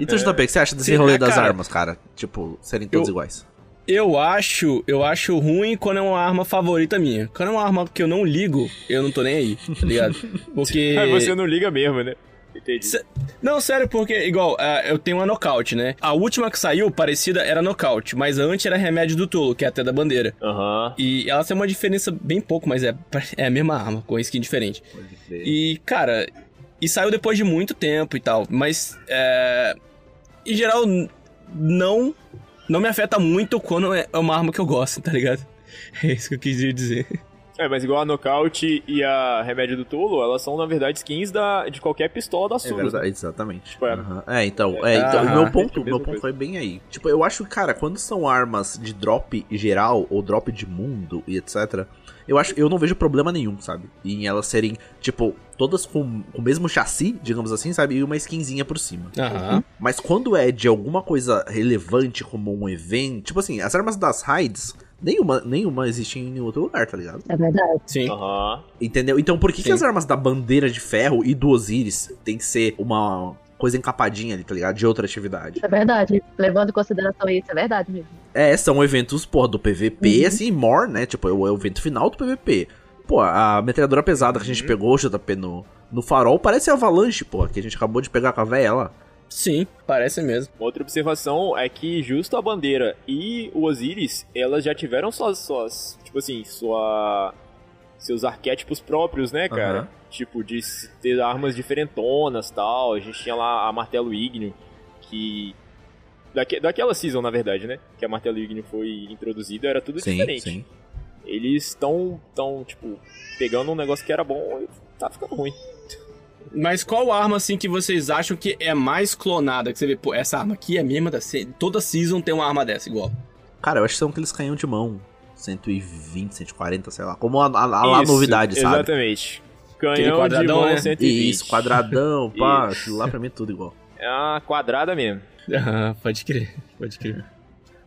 então, JP, o que você acha desse Sim, rolê é, das cara, armas, cara? Tipo, serem todos eu... iguais. Eu acho, eu acho ruim quando é uma arma favorita minha. Quando é uma arma que eu não ligo, eu não tô nem aí, tá ligado? [laughs] Porque. Aí você não liga mesmo, né? Entendi. Não, sério, porque, igual, uh, eu tenho uma nocaute, né? A última que saiu, parecida, era nocaute, mas antes era remédio do tolo, que é até da bandeira. Aham. Uhum. E ela tem uma diferença bem pouco, mas é, é a mesma arma, com skin diferente. E, cara, e saiu depois de muito tempo e tal, mas, é, em geral, não, não me afeta muito quando é uma arma que eu gosto, tá ligado? [laughs] É isso que eu quis dizer. É, mas igual a Knockout e a Remédio do Tulo, elas são, na verdade, skins da, de qualquer pistola da Sura. É verdade, exatamente. Tipo, é. Uhum. é, então, é, então o meu ponto, meu ponto foi bem aí. Tipo, eu acho, cara, quando são armas de drop geral ou drop de mundo e etc., eu acho, eu não vejo problema nenhum, sabe? Em elas serem, tipo, todas com, com o mesmo chassi, digamos assim, sabe? E uma skinzinha por cima. Uhum. Mas quando é de alguma coisa relevante, como um evento, tipo assim, as armas das raids Nenhuma, nenhuma existe em nenhum outro lugar, tá ligado? É verdade. Sim. Uhum. Entendeu? Então por que, que as armas da bandeira de ferro e do Osiris tem que ser uma coisa encapadinha ali, tá ligado? De outra atividade. É verdade. Levando em consideração isso, é verdade mesmo. É, são eventos, porra, do PVP, uhum. assim, more, né? Tipo, é o evento final do PVP. Pô, a metralhadora pesada que a gente uhum. pegou, JP, no, no farol, parece a Avalanche, pô, que a gente acabou de pegar com a véia lá. Sim, parece mesmo. Outra observação é que justo a bandeira e o Osiris, elas já tiveram suas, suas tipo assim, sua seus arquétipos próprios, né, cara? Uhum. Tipo, de ter armas diferentonas tal. A gente tinha lá a Martelo Ignio, que. Daque, daquela season, na verdade, né? Que a Martelo Ignio foi introduzida, era tudo sim, diferente. Sim. Eles estão, tão, tipo, pegando um negócio que era bom e tá ficando ruim. Mas qual arma, assim, que vocês acham que é mais clonada? Que você vê, pô, essa arma aqui é a mesma da... Toda season tem uma arma dessa igual. Cara, eu acho que são aqueles canhão de mão. 120, 140, sei lá. Como a, a, a, a novidade, sabe? Exatamente. Canhão de mão né? 120. Isso, quadradão, [laughs] pá. Aquilo lá pra mim é tudo igual. É uma quadrada mesmo. Ah, pode crer, pode crer.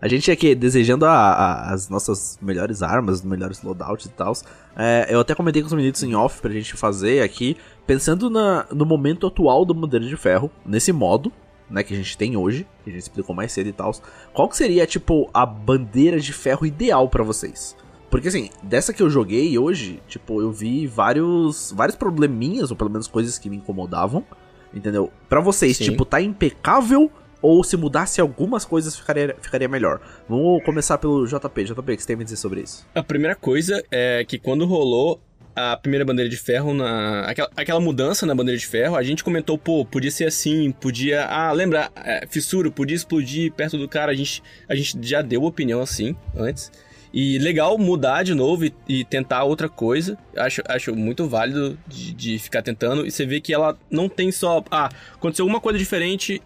A gente aqui desejando a, a, as nossas melhores armas, melhores loadouts e tal. É, eu até comentei com os meninos em off pra gente fazer aqui, pensando na, no momento atual do Bandeira de Ferro, nesse modo, né, que a gente tem hoje, que a gente explicou mais cedo e tal. Qual que seria, tipo, a bandeira de ferro ideal para vocês? Porque assim, dessa que eu joguei hoje, tipo, eu vi vários vários probleminhas, ou pelo menos coisas que me incomodavam, entendeu? Para vocês, Sim. tipo, tá impecável ou se mudasse algumas coisas ficaria, ficaria melhor. Vamos começar pelo JP. JP, o que você tem a me dizer sobre isso? A primeira coisa é que quando rolou a primeira bandeira de ferro na. Aquela, aquela, mudança na bandeira de ferro, a gente comentou, pô, podia ser assim, podia. Ah, lembra, é, fissura, podia explodir perto do cara. A gente, a gente já deu opinião assim antes. E legal mudar de novo e, e tentar outra coisa. Acho, acho muito válido de, de, ficar tentando. E você vê que ela não tem só. Ah, aconteceu alguma coisa diferente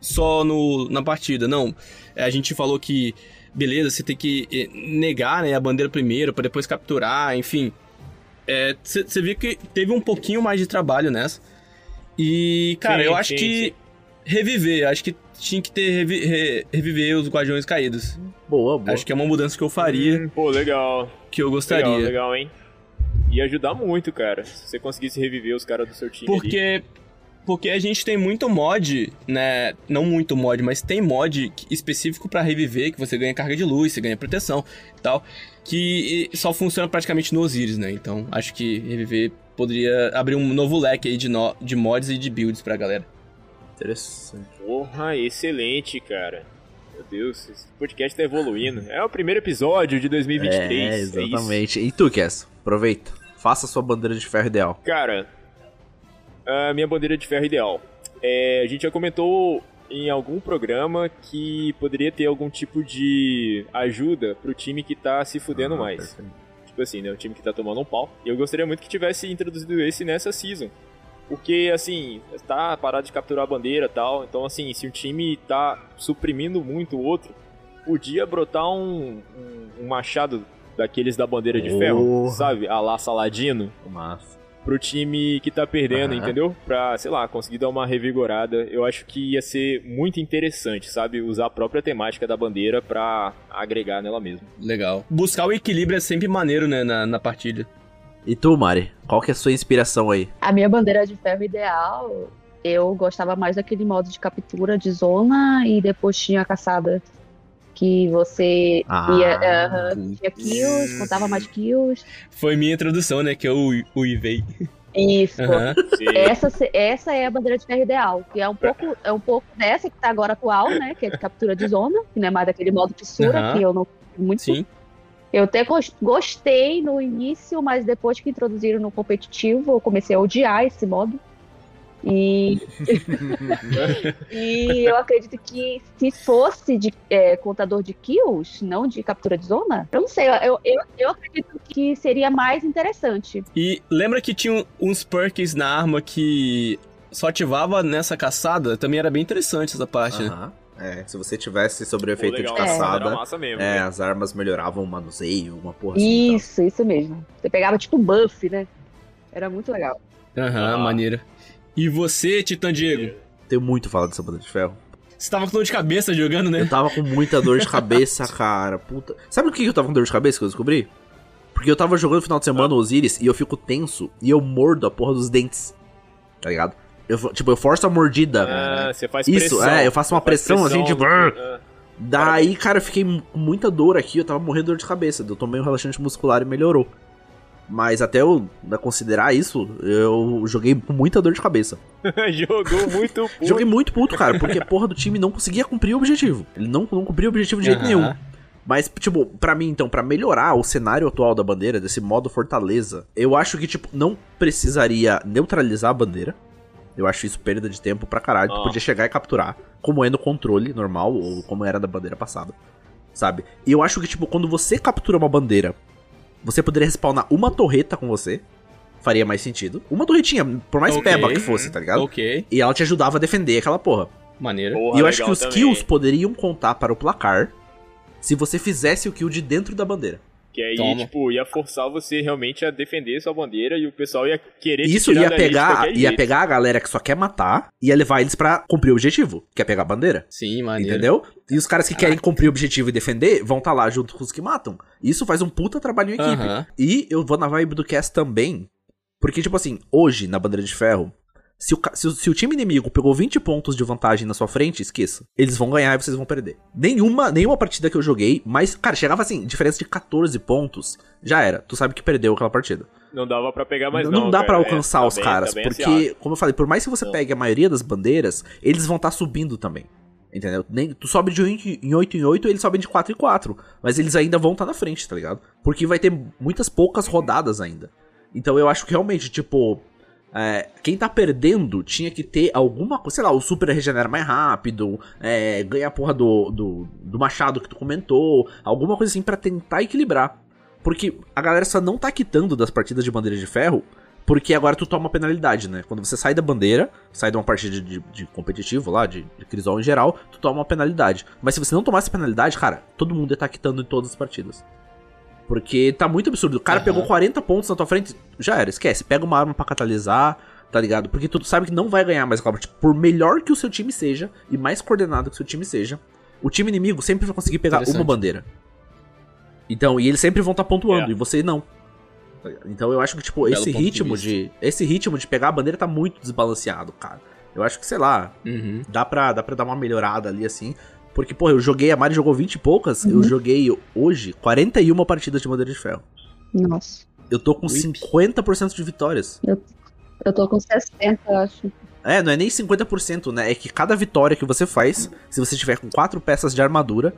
só no, na partida. Não. A gente falou que, beleza, você tem que eh, negar né, a bandeira primeiro, para depois capturar, enfim. Você é, vê que teve um pouquinho mais de trabalho nessa. E, cara, sim, eu acho sim, que. Sim. Reviver, acho que tinha que ter revi re reviver os Guardiões Caídos. Boa, boa. Acho que é uma mudança que eu faria. Hum, pô, legal. Que eu gostaria. Legal, legal, hein? Ia ajudar muito, cara, se você conseguisse reviver os caras do seu time. Porque. Ali. Porque a gente tem muito mod, né? Não muito mod, mas tem mod específico para reviver, que você ganha carga de luz, você ganha proteção e tal. Que só funciona praticamente no Osiris, né? Então acho que reviver poderia abrir um novo leque aí de, no, de mods e de builds pra galera. Interessante. Porra, excelente, cara. Meu Deus, esse podcast tá evoluindo. É o primeiro episódio de 2023. É, exatamente. É e tu, Kess? Aproveita. Faça sua bandeira de ferro ideal. Cara, a minha bandeira de ferro ideal. É, a gente já comentou em algum programa que poderia ter algum tipo de ajuda pro time que tá se fudendo ah, mais. Perfeito. Tipo assim, né? O time que tá tomando um pau. E eu gostaria muito que tivesse introduzido esse nessa season. Porque, assim, tá parado de capturar a bandeira e tal. Então, assim, se um time tá suprimindo muito o outro, podia brotar um, um, um machado daqueles da bandeira de ferro, sabe? A lá Saladino. Massa. Pro time que tá perdendo, uhum. entendeu? Pra, sei lá, conseguir dar uma revigorada. Eu acho que ia ser muito interessante, sabe? Usar a própria temática da bandeira pra agregar nela mesmo. Legal. Buscar o equilíbrio é sempre maneiro, né, na, na partida. E tu, Mari? Qual que é a sua inspiração aí? A minha bandeira de ferro ideal, eu gostava mais daquele modo de captura de zona e depois tinha a caçada. Que você ah, ia, uh, tinha kills, contava mais kills. Foi minha introdução, né? Que eu uivei. Isso. Uhum. Essa, essa é a bandeira de ferro ideal, que é um pouco, é um pouco dessa que tá agora atual, né? Que é de captura de zona, que não é mais daquele modo fissura, uhum. que eu não muito. Sim. Eu até gostei no início, mas depois que introduziram no competitivo, eu comecei a odiar esse modo. E, [laughs] e eu acredito que se fosse de é, contador de kills, não de captura de zona, eu não sei, eu, eu, eu acredito que seria mais interessante. E lembra que tinha uns perks na arma que só ativava nessa caçada? Também era bem interessante essa parte, uh -huh. né? É, se você tivesse sobre o efeito legal, de caçada, é, mesmo, é, as armas melhoravam o manuseio, uma porra assim. Isso, então. isso mesmo. Você pegava tipo buff, né? Era muito legal. Aham, uhum, ah. maneira. E você, Titã Diego? Tenho muito falado dessa banda de ferro. Você tava com dor de cabeça jogando, né? Eu tava com muita dor de cabeça, [laughs] cara. Puta. Sabe o que eu tava com dor de cabeça que eu descobri? Porque eu tava jogando no final de semana ah. Osiris e eu fico tenso e eu mordo a porra dos dentes. Tá ligado? Eu, tipo, eu forço a mordida. Ah, você faz Isso, pressão. é, eu faço uma pressão, pressão, assim, tipo. Ah. Daí, cara, eu fiquei com muita dor aqui, eu tava morrendo de dor de cabeça. Eu tomei um relaxante muscular e melhorou. Mas até eu considerar isso, eu joguei com muita dor de cabeça. [laughs] Jogou muito puto. Joguei muito puto, cara, porque a porra do time não conseguia cumprir o objetivo. Ele não, não cumpria o objetivo de jeito uhum. nenhum. Mas, tipo, para mim, então, para melhorar o cenário atual da bandeira, desse modo fortaleza, eu acho que, tipo, não precisaria neutralizar a bandeira. Eu acho isso perda de tempo pra caralho. Oh. Tu podia chegar e capturar, como é no controle normal, ou como era da bandeira passada. Sabe? E eu acho que, tipo, quando você captura uma bandeira, você poderia respawnar uma torreta com você. Faria mais sentido. Uma torretinha, por mais okay. peba que fosse, tá ligado? Ok. E ela te ajudava a defender aquela porra. Maneiro. Porra, e eu acho que os também. kills poderiam contar para o placar se você fizesse o kill de dentro da bandeira. Que aí, Toma. tipo, ia forçar você realmente a defender sua bandeira e o pessoal ia querer Isso ia pegar, ia jeito. pegar a galera que só quer matar e ia levar eles para cumprir o objetivo, que é pegar a bandeira. Sim, maneiro. Entendeu? E os caras que querem cumprir o objetivo e defender vão estar tá lá junto com os que matam. Isso faz um puta trabalho em equipe. E eu vou na vibe do cast também, porque tipo assim, hoje na bandeira de ferro, se o, se, se o, time inimigo pegou 20 pontos de vantagem na sua frente, esqueça. Eles vão ganhar e vocês vão perder. Nenhuma, nenhuma partida que eu joguei, mas, cara, chegava assim, diferença de 14 pontos, já era. Tu sabe que perdeu aquela partida. Não dava para pegar mais não. Não dá para alcançar é, os tá caras, tá porque, como eu falei, por mais que você não. pegue a maioria das bandeiras, eles vão estar tá subindo também. Entendeu? Nem, tu sobe de 8 em 8 em 8, eles sobem de 4 em 4. Mas eles ainda vão estar tá na frente, tá ligado? Porque vai ter muitas poucas rodadas ainda. Então eu acho que realmente, tipo, é, quem tá perdendo tinha que ter alguma coisa, sei lá, o super regenera mais rápido, é, ganha a porra do, do, do machado que tu comentou, alguma coisa assim para tentar equilibrar. Porque a galera só não tá quitando das partidas de bandeira de ferro porque agora tu toma penalidade, né? Quando você sai da bandeira, sai de uma partida de, de competitivo lá, de, de crisol em geral, tu toma uma penalidade. Mas se você não tomasse penalidade, cara, todo mundo ia tá quitando em todas as partidas. Porque tá muito absurdo. O cara uhum. pegou 40 pontos na tua frente, já era, esquece. Pega uma arma para catalisar, tá ligado? Porque tu sabe que não vai ganhar mais partida. Por melhor que o seu time seja, e mais coordenado que o seu time seja, o time inimigo sempre vai conseguir pegar uma bandeira. Então, e eles sempre vão estar tá pontuando, é. e você não. Então eu acho que, tipo, Belo esse ritmo de, de, Esse ritmo de pegar a bandeira tá muito desbalanceado, cara. Eu acho que, sei lá, uhum. dá, pra, dá pra dar uma melhorada ali, assim. Porque, pô, eu joguei, a Mari jogou 20 e poucas, uhum. eu joguei hoje 41 partidas de bandeira de ferro. Nossa. Eu tô com Whip. 50% de vitórias. Eu, eu tô com 60, eu acho. É, não é nem 50%, né? É que cada vitória que você faz, se você tiver com 4 peças de armadura,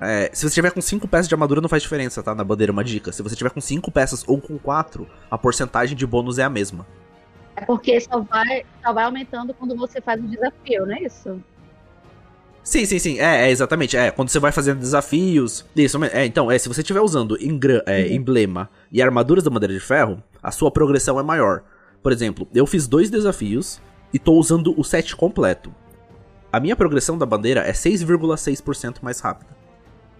é, se você tiver com 5 peças de armadura, não faz diferença, tá? Na bandeira, uma dica. Se você tiver com 5 peças ou com 4, a porcentagem de bônus é a mesma. É porque só vai, só vai aumentando quando você faz o desafio, não é isso? Sim, sim, sim. É, é, exatamente. É, quando você vai fazendo desafios. Isso, é, então, é, se você estiver usando engra, é, uhum. emblema e armaduras da bandeira de ferro, a sua progressão é maior. Por exemplo, eu fiz dois desafios e tô usando o set completo. A minha progressão da bandeira é 6,6% mais rápida.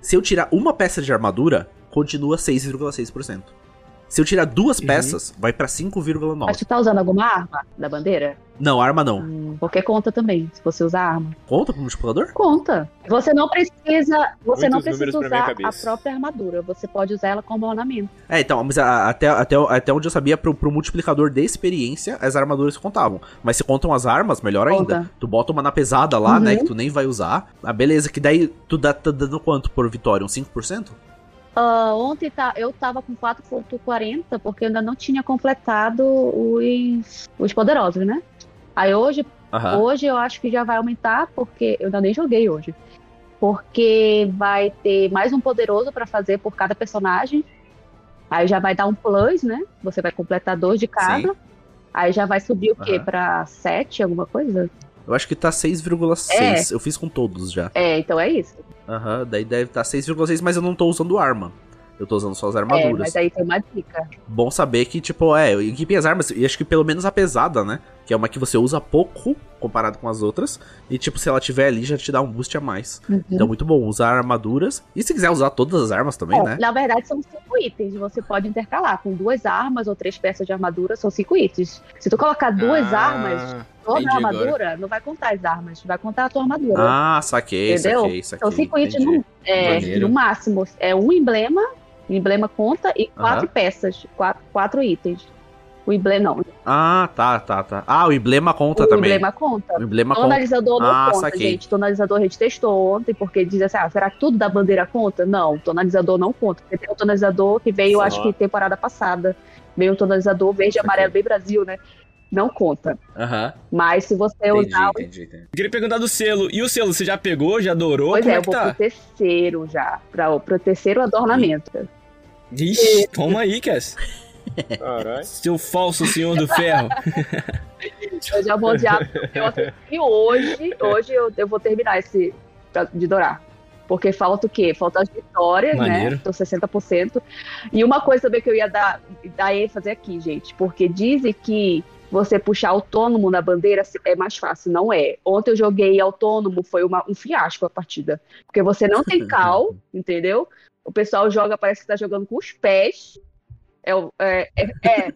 Se eu tirar uma peça de armadura, continua 6,6%. Se eu tirar duas uhum. peças, vai pra 5,9. Mas tu tá usando alguma arma da bandeira? Não, arma não. Hum, porque conta também, se você usar arma. Conta como multiplicador? Conta. Você não precisa, você Muitos não precisa usar a própria armadura. Você pode usar ela como ornamento. É, então, mas a, até, até, até onde eu sabia, pro, pro multiplicador de experiência, as armaduras contavam. Mas se contam as armas, melhor conta. ainda. Tu bota uma na pesada lá, né, uhum. né, que tu nem vai usar. Ah, beleza, que daí tu dá, tá dando quanto por vitória? Um 5%? Uh, ontem tá, eu tava com 4.40 porque eu ainda não tinha completado os, os poderosos, né? Aí hoje, uhum. hoje eu acho que já vai aumentar porque eu ainda nem joguei hoje. Porque vai ter mais um poderoso para fazer por cada personagem. Aí já vai dar um plus, né? Você vai completar dois de cada. Sim. Aí já vai subir o quê? Uhum. Pra 7, alguma coisa? Eu acho que tá 6,6. É. Eu fiz com todos já. É, então é isso. Aham, uhum, daí deve estar tá 6,6, mas eu não tô usando arma. Eu tô usando só as armaduras. É, mas aí tem uma dica. Bom saber que, tipo, é, equipe as armas, e acho que pelo menos a pesada, né? Que é uma que você usa pouco comparado com as outras. E, tipo, se ela tiver ali, já te dá um boost a mais. Uhum. Então, muito bom usar armaduras. E se quiser usar todas as armas também, é, né? Na verdade, são cinco itens. Você pode intercalar. Com duas armas ou três peças de armadura, são cinco itens. Se tu colocar duas ah, armas, toda a armadura, agora. não vai contar as armas. Vai contar a tua armadura. Ah, saquei, Entendeu? saquei, saquei. São cinco itens no, é, no máximo. É um emblema o emblema conta e quatro uhum. peças, quatro, quatro itens. O emblema não. Ah, tá, tá, tá. Ah, o emblema conta o também. O emblema conta. O emblema conta. Tonalizador não ah, conta, saquei. gente. Tonalizador a gente testou ontem, porque diz assim, ah, será que tudo da bandeira conta? Não, tonalizador não conta. Porque tem um tonalizador que veio, Só. acho que temporada passada. Veio um tonalizador verde e amarelo bem Brasil, né? não conta. Uhum. Mas se você entendi, usar. Entendi, entendi. Queria perguntar do selo. E o selo, você já pegou, já adorou? Pois Como é, é eu vou tá? pro terceiro já. Pra, pro terceiro adornamento. Ixi, toma aí, Cass. Caralho. Seu falso senhor do ferro. [laughs] eu já vou odiar. E hoje, hoje eu, eu vou terminar esse de dourar. Porque falta o quê? Falta as vitórias, né? Maneiro. né? Então 60%. E uma coisa também que eu ia dar, dar ênfase aqui, gente, porque dizem que você puxar autônomo na bandeira é mais fácil. Não é. Ontem eu joguei autônomo, foi uma, um fiasco a partida. Porque você não tem [laughs] cal, entendeu? O pessoal joga, parece que está jogando com os pés. É, é, é, é,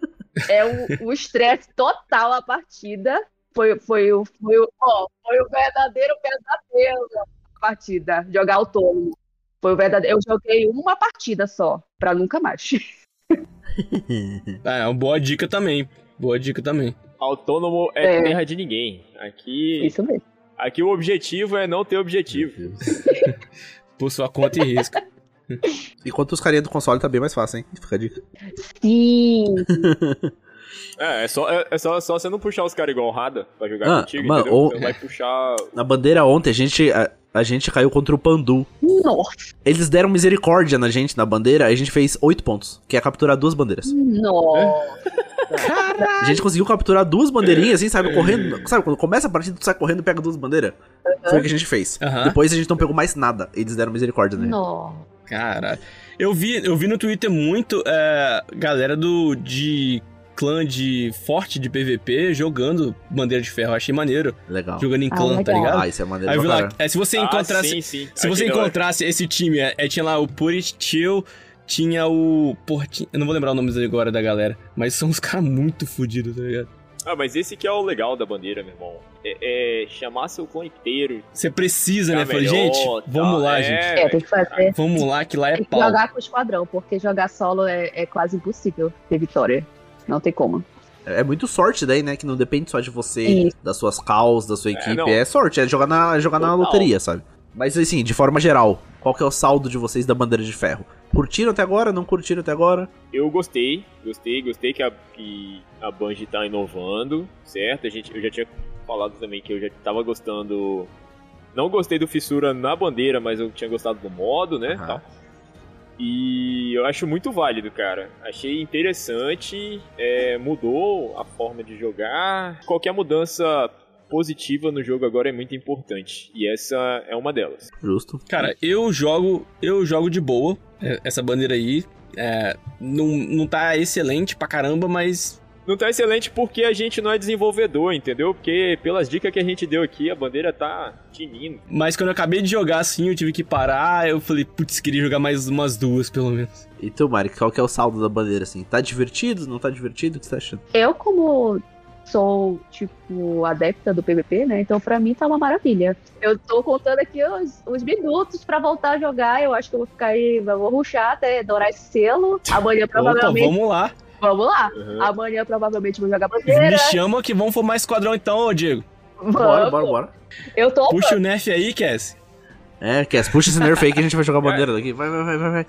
é o estresse total a partida. Foi, foi, o, foi, o, ó, foi o verdadeiro pesadelo a partida, jogar autônomo. Foi o verdadeiro. Eu joguei uma partida só, para nunca mais. [laughs] é, uma boa dica também. Boa dica também. Autônomo é, é. terra de ninguém. Aqui. Isso mesmo. Aqui o objetivo é não ter objetivo. [laughs] Por sua conta e risco. [laughs] Enquanto os carinha do console tá bem mais fácil, hein? Fica a dica. Sim! [laughs] É, é só, é, é só, só você não puxar os caras igual Rada pra jogar ah, contigo, mano, ou, Você vai puxar. Na bandeira ontem, a gente. A, a gente caiu contra o Pandu. Nossa, Eles deram misericórdia na gente, na bandeira, aí a gente fez 8 pontos, que é capturar duas bandeiras. nossa. [laughs] A gente conseguiu capturar duas bandeirinhas, assim, sabe, correndo. Sabe, quando começa a partida, tu sai correndo e pega duas bandeiras? Foi o que a gente fez. Depois a gente não pegou mais nada. Eles deram misericórdia né? Nossa. Cara, eu vi, eu vi no Twitter muito é, galera do de clã de forte de PVP jogando bandeira de ferro. Achei maneiro. Legal. Jogando em Ah, clã, tá legal. ligado? Ah, isso é maneiro Aí eu vi lá, é, se você Ah, encontrasse, sim, sim. se você encontrasse esse time, é, é, tinha lá o Put It Chill, tinha o, porra, tinha- eu não vou lembrar o nome agora da galera, mas são uns caras muito fodidos, tá ligado? Ah, mas esse que é o legal da bandeira, meu irmão. É, é chamar seu clã inteiro. Você precisa, né? Falei, gente, tal. vamos lá, É, gente. É, tem que fazer. Vamos lá, que lá é Tem que pau. jogar com o esquadrão, porque jogar solo é, é quase impossível ter vitória. Não tem como. É muito sorte daí, né? Que não depende só de você, Isso. das suas calls, da sua É, equipe. não. É, sorte, é jogar na, jogar na loteria, sabe? Mas assim, de forma geral, qual que é o saldo de vocês da bandeira de ferro? Curtiram até agora? Não curtiram até agora? Eu gostei, gostei, gostei que a, que a Bungie tá inovando, certo? A gente, eu já tinha falado também que eu já tava gostando. Não gostei do fissura na bandeira, mas eu tinha gostado do modo, né? Tal. E eu acho muito válido, cara. Achei interessante, é, mudou a forma de jogar. Qualquer mudança positiva no jogo agora é muito importante. E essa é uma delas. Justo. Cara, eu jogo, eu jogo de boa é, essa bandeira aí. É, não, não tá excelente pra caramba, mas Não tá excelente porque a gente não é desenvolvedor, entendeu? Porque pelas dicas que a gente deu aqui, a bandeira tá tinindo. Mas quando eu acabei de jogar assim, eu tive que parar. Eu falei, putz, queria jogar mais umas duas, pelo menos. E tu, Mari, qual que é o saldo da bandeira, assim? Tá divertido? Não tá divertido? O que você tá achando? Eu, como sou, tipo, adepta do PVP, né? Então, pra mim, tá uma maravilha. Eu tô contando aqui os, os minutos pra voltar a jogar. Eu acho que eu vou ficar aí, eu vou ruxar até dourar esse selo. Amanhã, [laughs] Opa, provavelmente. vamos lá. vamos lá. Uhum. Amanhã, provavelmente, vou jogar bandeira. Me chama que vamos formar esquadrão então, ô Diego. Vamos. Bora, bora, bora. Eu tô. Puxa o nerf aí, Cass. É, Cass, puxa esse nerf aí que a gente vai jogar [laughs] bandeira daqui. Vai, vai, vai, vai, vai.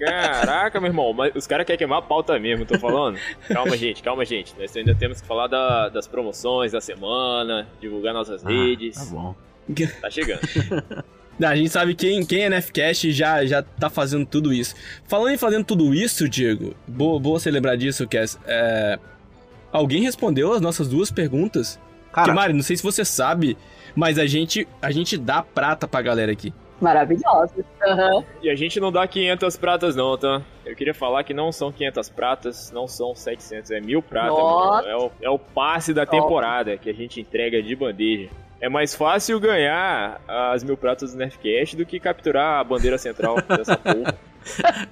Caraca, meu irmão, mas os caras querem queimar a pauta mesmo, tô falando. Calma, gente, calma, gente. Nós ainda temos que falar da- das promoções da semana, divulgar nossas redes. Ah, tá bom. Tá chegando. [laughs] A gente sabe quem, quem é NFCast já, já tá fazendo tudo isso. Falando em fazendo tudo isso, Diego, boa, boa você lembrar disso, Cass. É, alguém respondeu as nossas duas perguntas? Cara, que, Mari, não sei se você sabe, mas a gente, a gente dá prata pra galera aqui. Maravilhosa. Aham. E a gente não dá 500 pratas não, tá? Eu queria falar que não são 500 pratas, não são 700, é mil pratas. Nossa. É o, é o passe da temporada que a gente entrega de bandeja. É mais fácil ganhar as mil pratas do Nerfcast do que capturar a bandeira central [laughs] dessa porra.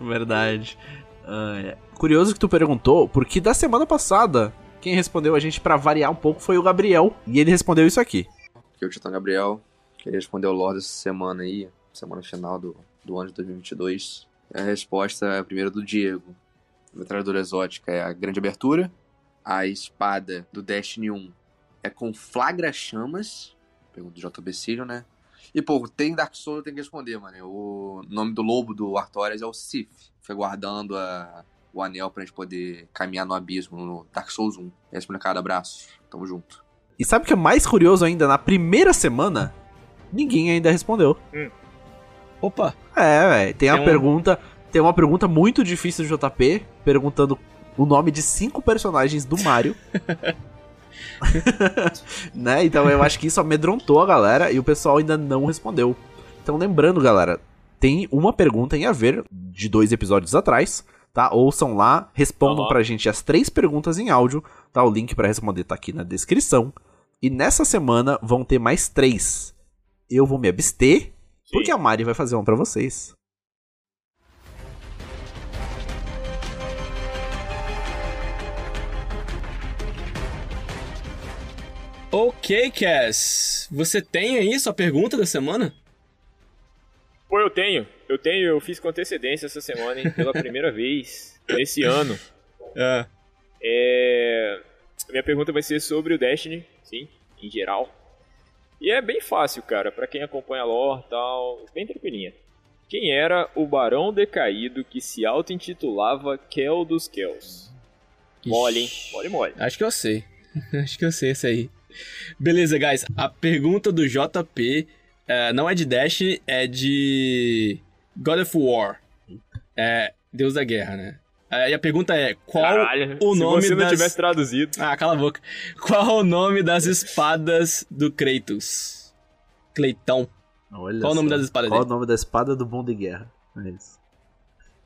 verdade. Ah, é. Curioso que tu perguntou, porque da semana passada, quem respondeu a gente pra variar um pouco foi o Gabriel. E ele respondeu isso aqui. Aqui é o Titã Gabriel. Queria responder o Lorde essa semana aí, semana final do, do ano de 2022. A resposta é a primeira do Diego. A metralhadora exótica é a grande abertura. A espada do Destiny 1 é com flagra chamas. Pergunta do JB Cílio, né? E, pô, tem Dark Souls, eu tenho que responder, mano. O nome do lobo do Artorias é o Sif. Foi guardando a- o anel pra gente poder caminhar no abismo no Dark Souls 1. Esse molecada, abraço. Tamo junto. E sabe o que é mais curioso ainda? Na primeira semana, ninguém ainda respondeu. Opa, É, velho. Tem, a Tem um- pergunta. Tem uma pergunta muito difícil do JP, perguntando o nome de cinco personagens do Mario. [laughs] né? Então eu acho que isso amedrontou a galera e o pessoal ainda não respondeu. Então lembrando, galera, tem uma pergunta em a ver de dois episódios atrás, tá? Ouçam lá, respondam Aham. pra gente as três perguntas em áudio, tá? O link pra responder tá aqui na descrição. E nessa semana vão ter mais três. Eu vou me abster, porque a Mari vai fazer uma pra vocês. ok, Cass. Você tem aí sua pergunta da semana? Pô, eu tenho. Eu tenho, eu fiz com antecedência essa semana, hein? Pela primeira [laughs] vez nesse ano. É. É... a Minha pergunta vai ser sobre o Destiny, sim, em geral. E é bem fácil, cara, pra quem acompanha a lore e tal, bem tranquilinha. Quem era o Barão Decaído que se auto-intitulava Kel dos Kels? Mole, hein? Mole, mole. Acho que eu sei. [laughs] Acho que eu sei esse aí. Beleza, guys. A pergunta do JP é, não é de Dash, é de God of War. É Deus da Guerra, né? E a pergunta é, qual Caralho, o nome se você não das... tivesse traduzido. Ah, cala a boca. Qual o nome das espadas do Kratos? Cleitão. Olha Qual o nome só. das espadas Qual o nome da espada do bom de guerra? É isso.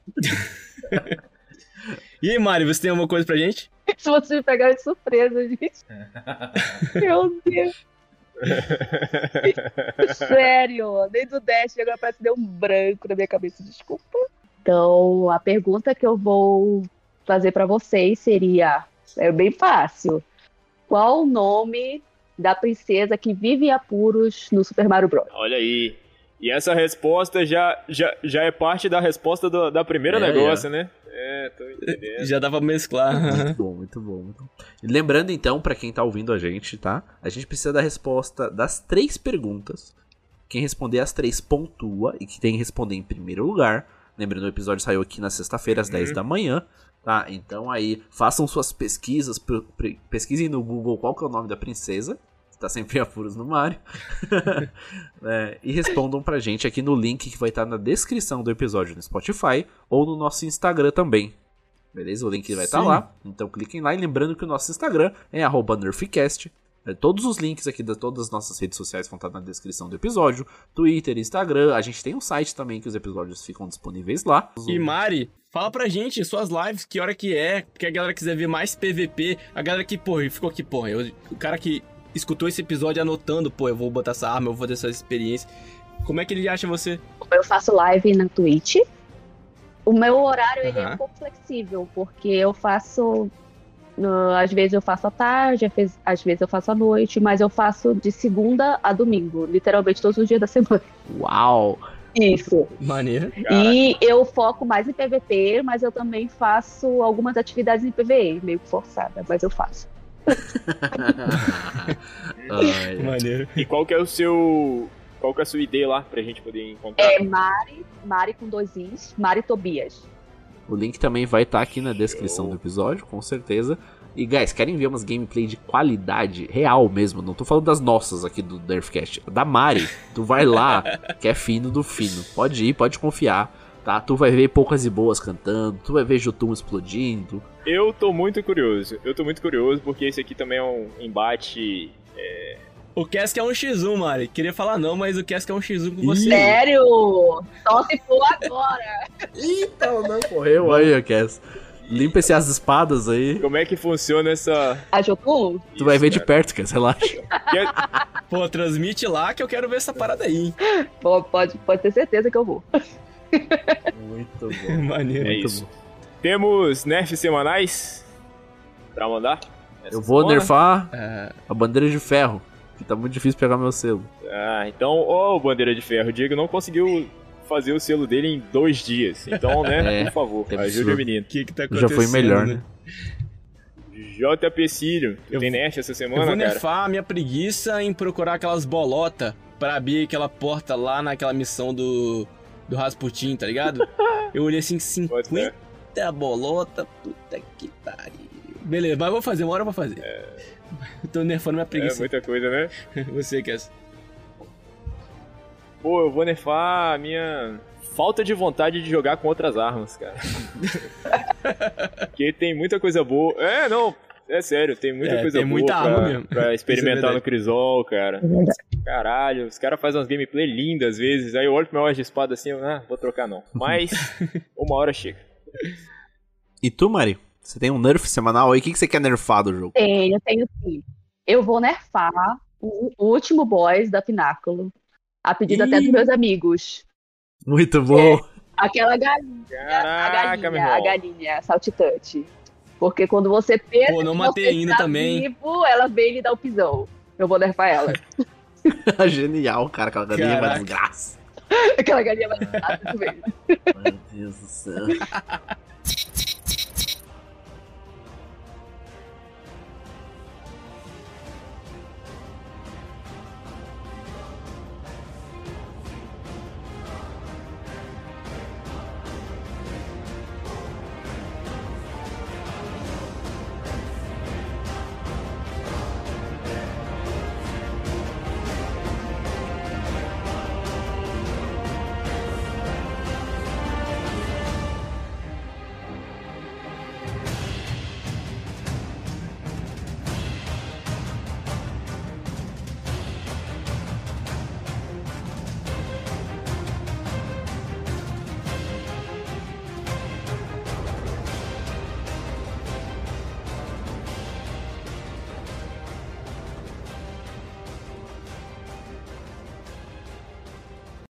[laughs] E aí, Mari, você tem alguma coisa pra gente? Se você me pegar de surpresa, gente. [laughs] Meu Deus. [laughs] Sério, nem do Dash agora parece que deu um branco na minha cabeça, desculpa. Então, a pergunta que eu vou fazer pra vocês seria: é bem fácil. Qual o nome da princesa que vive em apuros no Super Mario Bros? Olha aí. E essa resposta já, já, já é parte da resposta do, da primeira É, negócio, né? É, tô entendendo. Já dá pra mesclar. Muito bom, muito bom, muito bom. Lembrando então, pra quem tá ouvindo a gente, tá? A gente precisa da resposta das três perguntas. Quem responder as três pontua e que tem que responder em primeiro lugar. Lembrando, o episódio saiu aqui na sexta-feira às 10 da manhã, tá? Então aí, façam suas pesquisas, pesquisem no Google qual que é o nome da princesa. que Tá sempre em apuros no Mario. [laughs] É, e respondam pra gente aqui no link que vai estar na descrição do episódio no Spotify ou no nosso Instagram também. Beleza? O link vai estar Sim. lá. Então cliquem lá e lembrando que o nosso Instagram é arroba NerfCast. É, Todos os links aqui de todas as nossas redes sociais vão estar na descrição do episódio. Twitter, Instagram. A gente tem um site também que os episódios ficam disponíveis lá. E Mari, fala pra gente suas lives, que hora que é, que a galera quiser ver mais PVP, a galera que, porra, ficou aqui, porra, eu- o cara que escutou esse episódio anotando, pô, eu vou botar essa arma, eu vou ter essa experiência. Como é que ele acha você? Eu faço live na Twitch. O meu horário ele é um pouco flexível, porque eu faço. No- às vezes eu faço à tarde, às vezes- eu faço à noite, mas eu faço de segunda a domingo, literalmente todos os dias da [laughs] semana. Uau! Isso. Maneira. E eu foco mais em PVP, mas eu também faço algumas atividades em PVE, meio que forçada, mas eu faço. [laughs] Maneiro. E qual que é o seu. Qual que é a sua ideia lá pra gente poder encontrar? É Mari, Mari com dois Is, Mari Tobias. O link também vai estar aqui na descrição do episódio, com certeza. E, guys, querem ver umas gameplay de qualidade real mesmo? Não tô falando das nossas aqui do Nerfcast. Da Mari. Tu vai lá, [laughs] que é fino do fino. Pode ir, pode confiar. Tá? Tu vai ver poucas e boas cantando. Tu vai ver Jutum explodindo. Eu tô muito curioso. Eu tô muito curioso porque esse aqui também é um embate. O Cask é um X1, Mari. Queria falar não, mas o Cask é um X1 com você. Sério? Só se for agora. [laughs] Eita, não correu aí, Cass. Limpa esse as espadas aí. Como é que funciona essa. A Jotun? Tu vai ver de cara? perto, Cass, relaxa. Pô, transmite lá que eu quero ver essa parada aí, hein? Pô, Pode, pode ter certeza que eu vou. Muito [laughs] bom. Maneiro. É Muito isso. bom. Temos nerfs semanais pra mandar? Essa Eu vou semana? nerfar É, a bandeira de ferro. Que tá muito difícil pegar meu selo. Ah, então, ô Bandeira de Ferro, o Diego não conseguiu fazer o selo dele em dois dias. Então, né, [laughs] É, por favor, que ajude o menino. o que que tá Já acontecendo? foi melhor, né? JP Cílio, tu Eu tem nerf essa Eu semana, vou cara? nerfar a minha preguiça em procurar aquelas bolotas pra abrir aquela porta lá naquela missão do, do Rasputin, tá ligado? [laughs] Eu olhei assim, Pode 50 ser. bolota, puta que pariu. Beleza, mas eu vou fazer, uma hora eu vou fazer. Eu [laughs] tô nerfando minha É preguiça. muita coisa, né? [laughs] Você quer. Pô, eu vou nerfar a minha falta de vontade de jogar com outras armas, cara. [laughs] Porque tem muita coisa boa. É, não, é sério, tem muita É, coisa tem boa muita pra, arma mesmo. pra experimentar verdade. no Crisol, cara. É. Caralho, os caras fazem umas gameplay lindas às vezes. Aí eu olho pro meu de espada assim, eu, ah, vou trocar não. Mas uma hora chega. E tu, Mari? Você tem um nerf semanal aí? O que, que você quer nerfar do jogo? Tenho, tenho sim. Eu vou nerfar o, último boss da Pináculo. A pedido até dos Ih. meus amigos. Muito bom. Aquela galinha, a Caraca, meu galinha, a galinha, saltitante. Porque quando você pensa Pô, não que matei você ainda está também. vivo, ela vem e lhe dá o pisão. Eu vou nerfar ela. [laughs] [laughs] Genial, cara. Aquela galinha é uma Caraca. desgraça. Aquela galinha vai dar isso mesmo. Meu Deus do céu. [laughs]